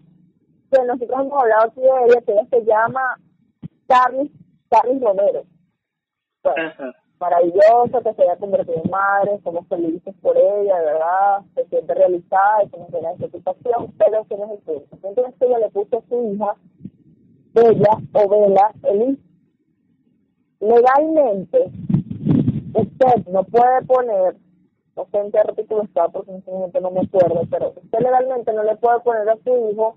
Speaker 3: que nosotros hemos hablado aquí de ella, que se llama Carly, Carly Romero. Bueno, maravilloso, que se haya convertido en madre, somos felices por ella, verdad, se siente realizada y se nos llena de satisfacción, pero ese no es el punto. Entonces ella le puso a su hija, Bella o Vela, Elis. Legalmente, usted no puede poner, no sé en qué artículo está porque este no me acuerdo, pero usted legalmente no le puede poner a su hijo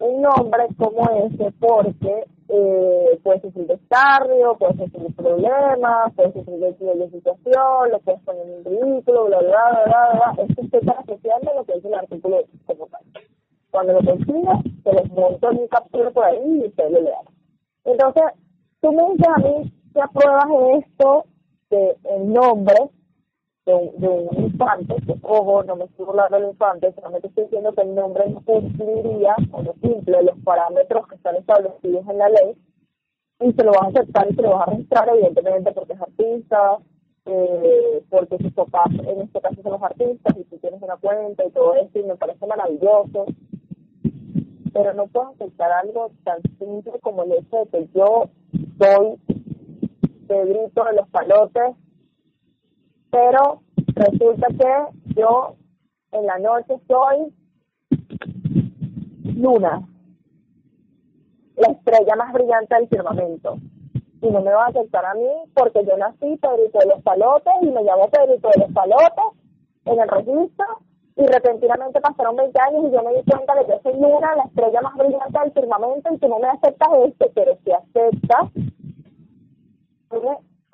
Speaker 3: un nombre como ese porque eh, puede sufrir descarrio, puede sufrir problemas, puede sufrir de situación, lo puedes poner en un ridículo, bla, bla, bla, bla, bla. Esto está asociando lo que dice el artículo como tal. Cuando lo consiga, se les monta en un capítulo por ahí y usted lo lea. Entonces, tú me dices a mí que apruebas esto de el nombre de un, de un infante, que ojo, no me estoy burlando del infante, solamente estoy diciendo que el nombre no cumpliría, o no cumple los parámetros que están establecidos en la ley, y se lo vas a aceptar y se lo vas a registrar, evidentemente, porque es artista, eh, porque sus papás, en este caso, son los artistas, y tú tienes una cuenta y todo eso, y me parece maravilloso. Pero no puedo aceptar algo tan simple como el hecho de que yo soy Pedrito de los palotes pero resulta que yo en la noche soy luna, la estrella más brillante del firmamento. Y no me va a aceptar a mí porque yo nací Pedrito de los Palotes y me llamo Pedrito de los Palotes en el registro y repentinamente pasaron 20 años y yo me di cuenta de que soy Luna, la estrella más brillante del firmamento y que no me aceptas este, pero si aceptas,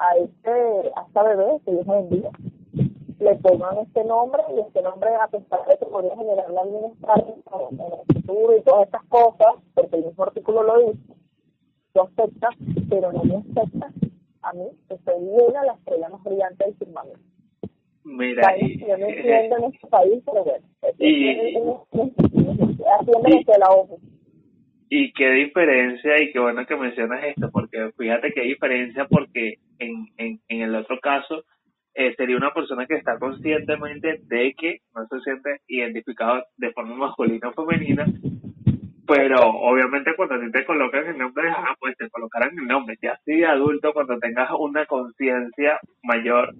Speaker 3: a este, a esta bebé que Dios me bendiga. Le pongan este nombre y este nombre, a pesar de que podría generar la bienestar en el futuro y todas estas cosas, porque el mismo artículo lo dice, yo acepta, pero no me acepta a mí, que soy una la estrella más brillante del firmamento.
Speaker 2: Mira,
Speaker 3: y, yo no entiendo en este país, pero bueno, y, así en la ojo.
Speaker 2: Y qué diferencia, y qué bueno que mencionas esto, porque fíjate qué diferencia, porque en, en, en el otro caso eh, sería una persona que está conscientemente de que no se siente identificado de forma masculina o femenina, pero obviamente cuando a te colocan el nombre, ah, pues te colocarán el nombre, ya de adulto, cuando tengas una conciencia mayor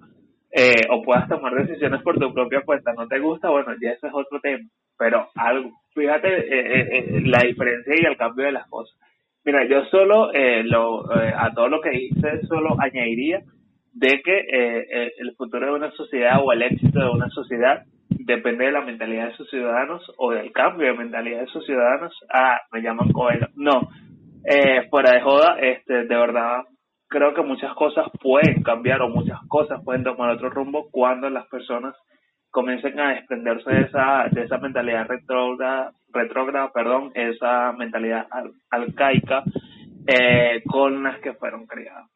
Speaker 2: eh, o puedas tomar decisiones por tu propia cuenta, no te gusta, bueno, ya ese es otro tema, pero algo, fíjate eh, eh, la diferencia y el cambio de las cosas. Mira, yo solo, lo, a todo lo que hice, solo añadiría de que el futuro de una sociedad o el éxito de una sociedad depende de la mentalidad de sus ciudadanos o del cambio de mentalidad de sus ciudadanos. Ah, me llaman Coelho. No, fuera de joda, este, de verdad, creo que muchas cosas pueden cambiar o muchas cosas pueden tomar otro rumbo cuando las personas comiencen a desprenderse de esa de esa mentalidad retrógrada, retrógrada perdón, esa mentalidad arcaica eh, con las que fueron criadas.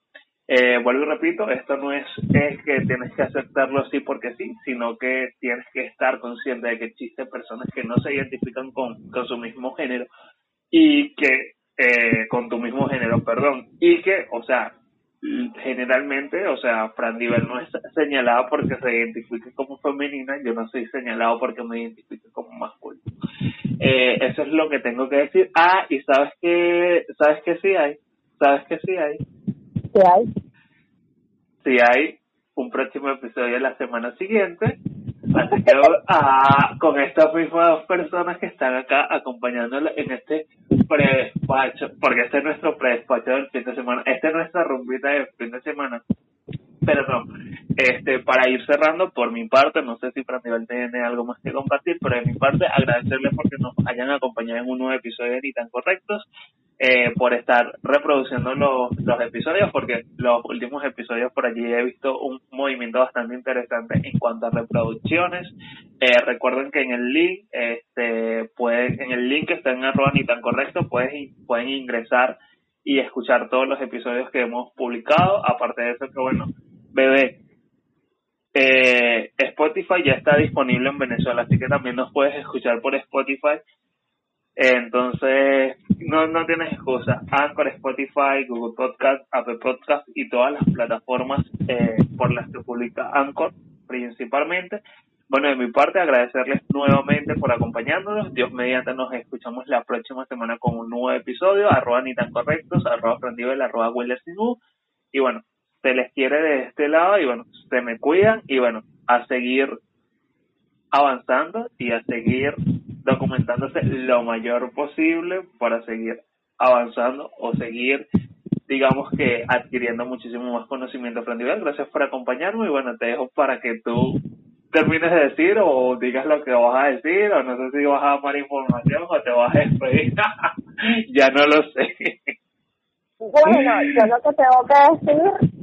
Speaker 2: Eh, vuelvo y repito, esto no es, es que tienes que aceptarlo así porque sí, sino que tienes que estar consciente de que existen personas que no se identifican con, con su mismo género y que, eh, con tu mismo género, perdón, y que, o sea, generalmente, o sea, Fran Diver no es señalado porque se identifique como femenina, yo no soy señalado porque me identifique como masculino. Eh, eso es lo que tengo que decir. Ah, y sabes que, sabes que sí hay, sabes que sí hay.
Speaker 3: ¿Qué hay?
Speaker 2: Sí hay un próximo episodio la semana siguiente. Así que ah, con estas mismas dos personas que están acá acompañándola en este pre-despacho, porque este es nuestro pre-despacho del fin de semana, esta es nuestra rumbita del fin de semana. Pero no, este, para ir cerrando, por mi parte, no sé si para nivel tiene algo más que compartir, pero de mi parte, agradecerles porque nos hayan acompañado en un nuevo episodio de Ni tan Correctos, eh, por estar reproduciendo los, los episodios, porque los últimos episodios por allí he visto un movimiento bastante interesante en cuanto a reproducciones. Eh, recuerden que en el link, este, pueden, en el link que está en arroba ni tan correcto, pueden, pueden ingresar y escuchar todos los episodios que hemos publicado. Aparte de eso, que bueno, bebé, eh, Spotify ya está disponible en Venezuela, así que también nos puedes escuchar por Spotify. Entonces, no, no tienes excusa. Anchor, Spotify, Google Podcast, Apple Podcast y todas las plataformas eh, por las que publica Anchor principalmente Bueno, de mi parte, agradecerles nuevamente por acompañarnos. Dios mediante nos escuchamos la próxima semana con un nuevo episodio. Arroba ni tan correctos, arroba Frandivel, arroba Y bueno, se les quiere de este lado y bueno, se me cuidan y bueno, a seguir avanzando y a seguir documentándose lo mayor posible para seguir avanzando o seguir digamos que adquiriendo muchísimo más conocimiento aprendido. Gracias por acompañarme y bueno, te dejo para que tú termines de decir o digas lo que vas a decir o no sé si vas a dar información o te vas a despedir. ya no lo sé.
Speaker 3: Bueno, yo lo que tengo que decir,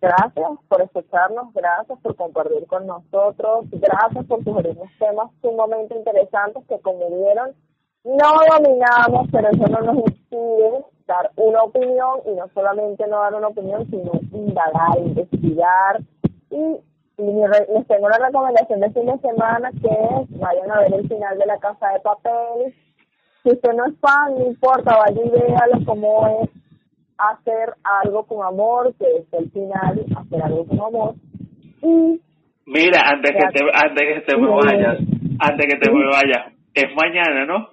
Speaker 3: gracias por escucharnos, gracias por compartir con nosotros, gracias por sugerirnos temas sumamente interesantes que como vieron no dominamos, pero eso no nos impide dar una opinión y no solamente no dar una opinión, sino indagar, investigar y, les tengo una recomendación de fin de semana que vayan a ver el final de la casa de papel. Si usted no es fan, no importa, vaya y véalo cómo es hacer algo con amor, que es el final, hacer algo con amor. Y
Speaker 2: Mira, antes que te, antes que te me vayas, antes que te me vayas, es mañana, ¿no?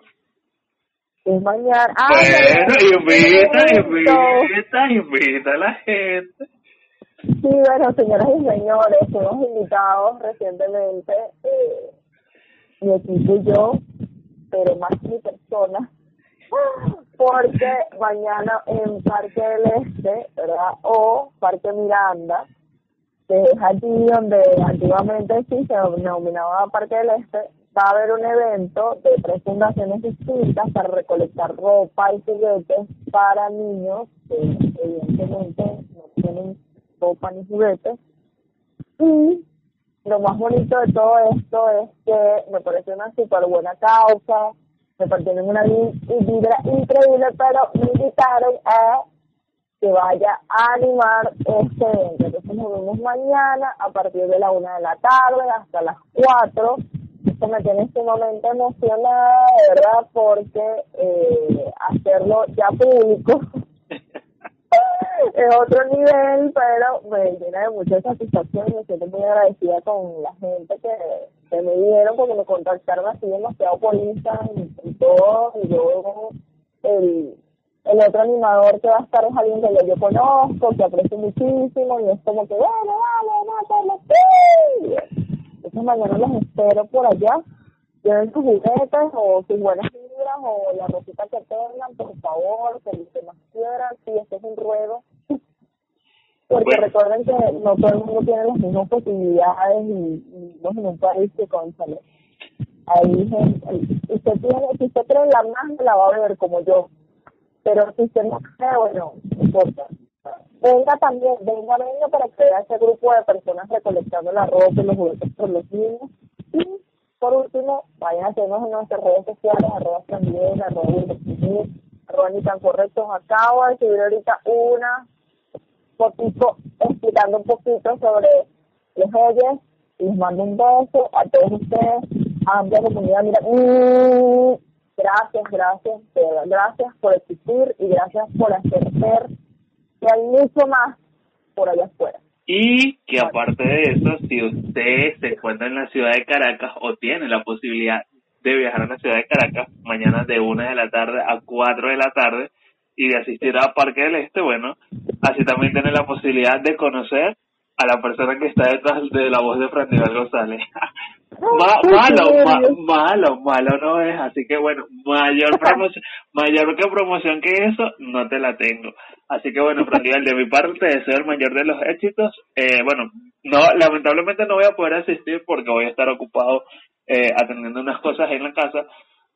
Speaker 3: Es mañana.
Speaker 2: Ah, bueno, invita, invita, invita a la gente.
Speaker 3: Sí, bueno, señoras y señores, hemos invitados recientemente, eh, mi equipo y yo, pero más mi persona, porque mañana en Parque del Este, ¿verdad? O Parque Miranda, que es allí donde antiguamente sí se denominaba Parque del Este, va a haber un evento de tres fundaciones distintas para recolectar ropa y juguetes para niños que evidentemente no tienen ropa ni juguetes. Y lo más bonito de todo esto es que me parece una súper buena causa, me parece una vibra increíble, pero me invitaron a que vaya a animar este evento. Entonces nos vemos mañana a partir de la una de la tarde hasta las cuatro esto me tiene sumamente emocionada, ¿verdad? Porque eh, hacerlo ya público es otro nivel, pero me llena de mucha satisfacción y me siento muy agradecida con la gente que, que me dieron, porque me contactaron así demasiado por Instagram y, todo, y yo, el, el otro animador que va a estar es alguien que yo, yo conozco, que aprecio muchísimo, y es como que, bueno, vale, no, no, entonces mañana los espero por allá. Lleven sus juguetes o sus buenas o la rosita que tengan, por favor, que los que más quieran. Sí, este es un ruego. Porque recuerden que no todo el mundo tiene las mismas posibilidades y, no en un país que consale. Ahí, usted tiene, si usted cree la más, la va a ver como yo. Pero si usted no cree, bueno, no importa venga también, venga, venga para que vea ese grupo de personas recolectando la ropa y los juguetes por los niños. Y por último, vayan a hacernos en nuestras redes sociales, arroba también, arroba arroba ni tan correctos. Acabo de subir ahorita una fotito explicando un poquito sobre los oyes. Les mando un beso a todos ustedes, a amplia comunidad. Mira, mm, gracias, gracias, gracias por existir y gracias por hacer ser hay mucho más por allá afuera.
Speaker 2: Y que aparte de eso, si usted se encuentra en la ciudad de Caracas o tiene la posibilidad de viajar a la ciudad de Caracas mañana de una de la tarde a 4 de la tarde y de asistir a Parque del Este, bueno, así también tiene la posibilidad de conocer a la persona que está detrás de la voz de Francisco González. malo, malo, malo no es, así que bueno, mayor promoción, mayor que promoción que eso, no te la tengo. Así que bueno, Francisco, de mi parte deseo el mayor de los éxitos. Eh, bueno, no, lamentablemente no voy a poder asistir porque voy a estar ocupado eh, atendiendo unas cosas en la casa,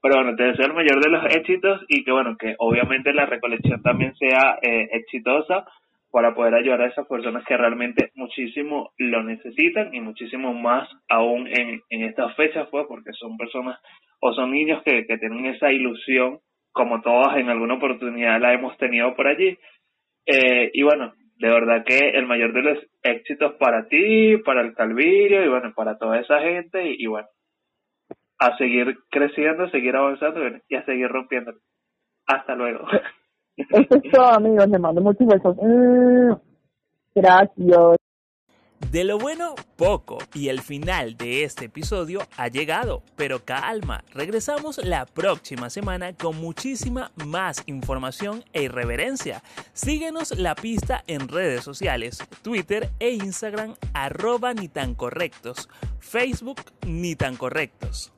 Speaker 2: pero bueno, te deseo el mayor de los éxitos y que bueno, que obviamente la recolección también sea eh, exitosa para poder ayudar a esas personas que realmente muchísimo lo necesitan y muchísimo más aún en, en estas fechas, pues, porque son personas o son niños que, que tienen esa ilusión, como todas en alguna oportunidad la hemos tenido por allí. Eh, y bueno, de verdad que el mayor de los éxitos para ti, para el Calvirio y bueno, para toda esa gente y, bueno, a seguir creciendo, a seguir avanzando y a seguir rompiendo. Hasta luego.
Speaker 3: Eso es todo, amigos. Les mando muchos besos. Mm, gracias.
Speaker 1: De lo bueno, poco, y el final de este episodio ha llegado, pero calma, regresamos la próxima semana con muchísima más información e irreverencia. Síguenos la pista en redes sociales, Twitter e Instagram arroba correctos, Facebook ni tan correctos.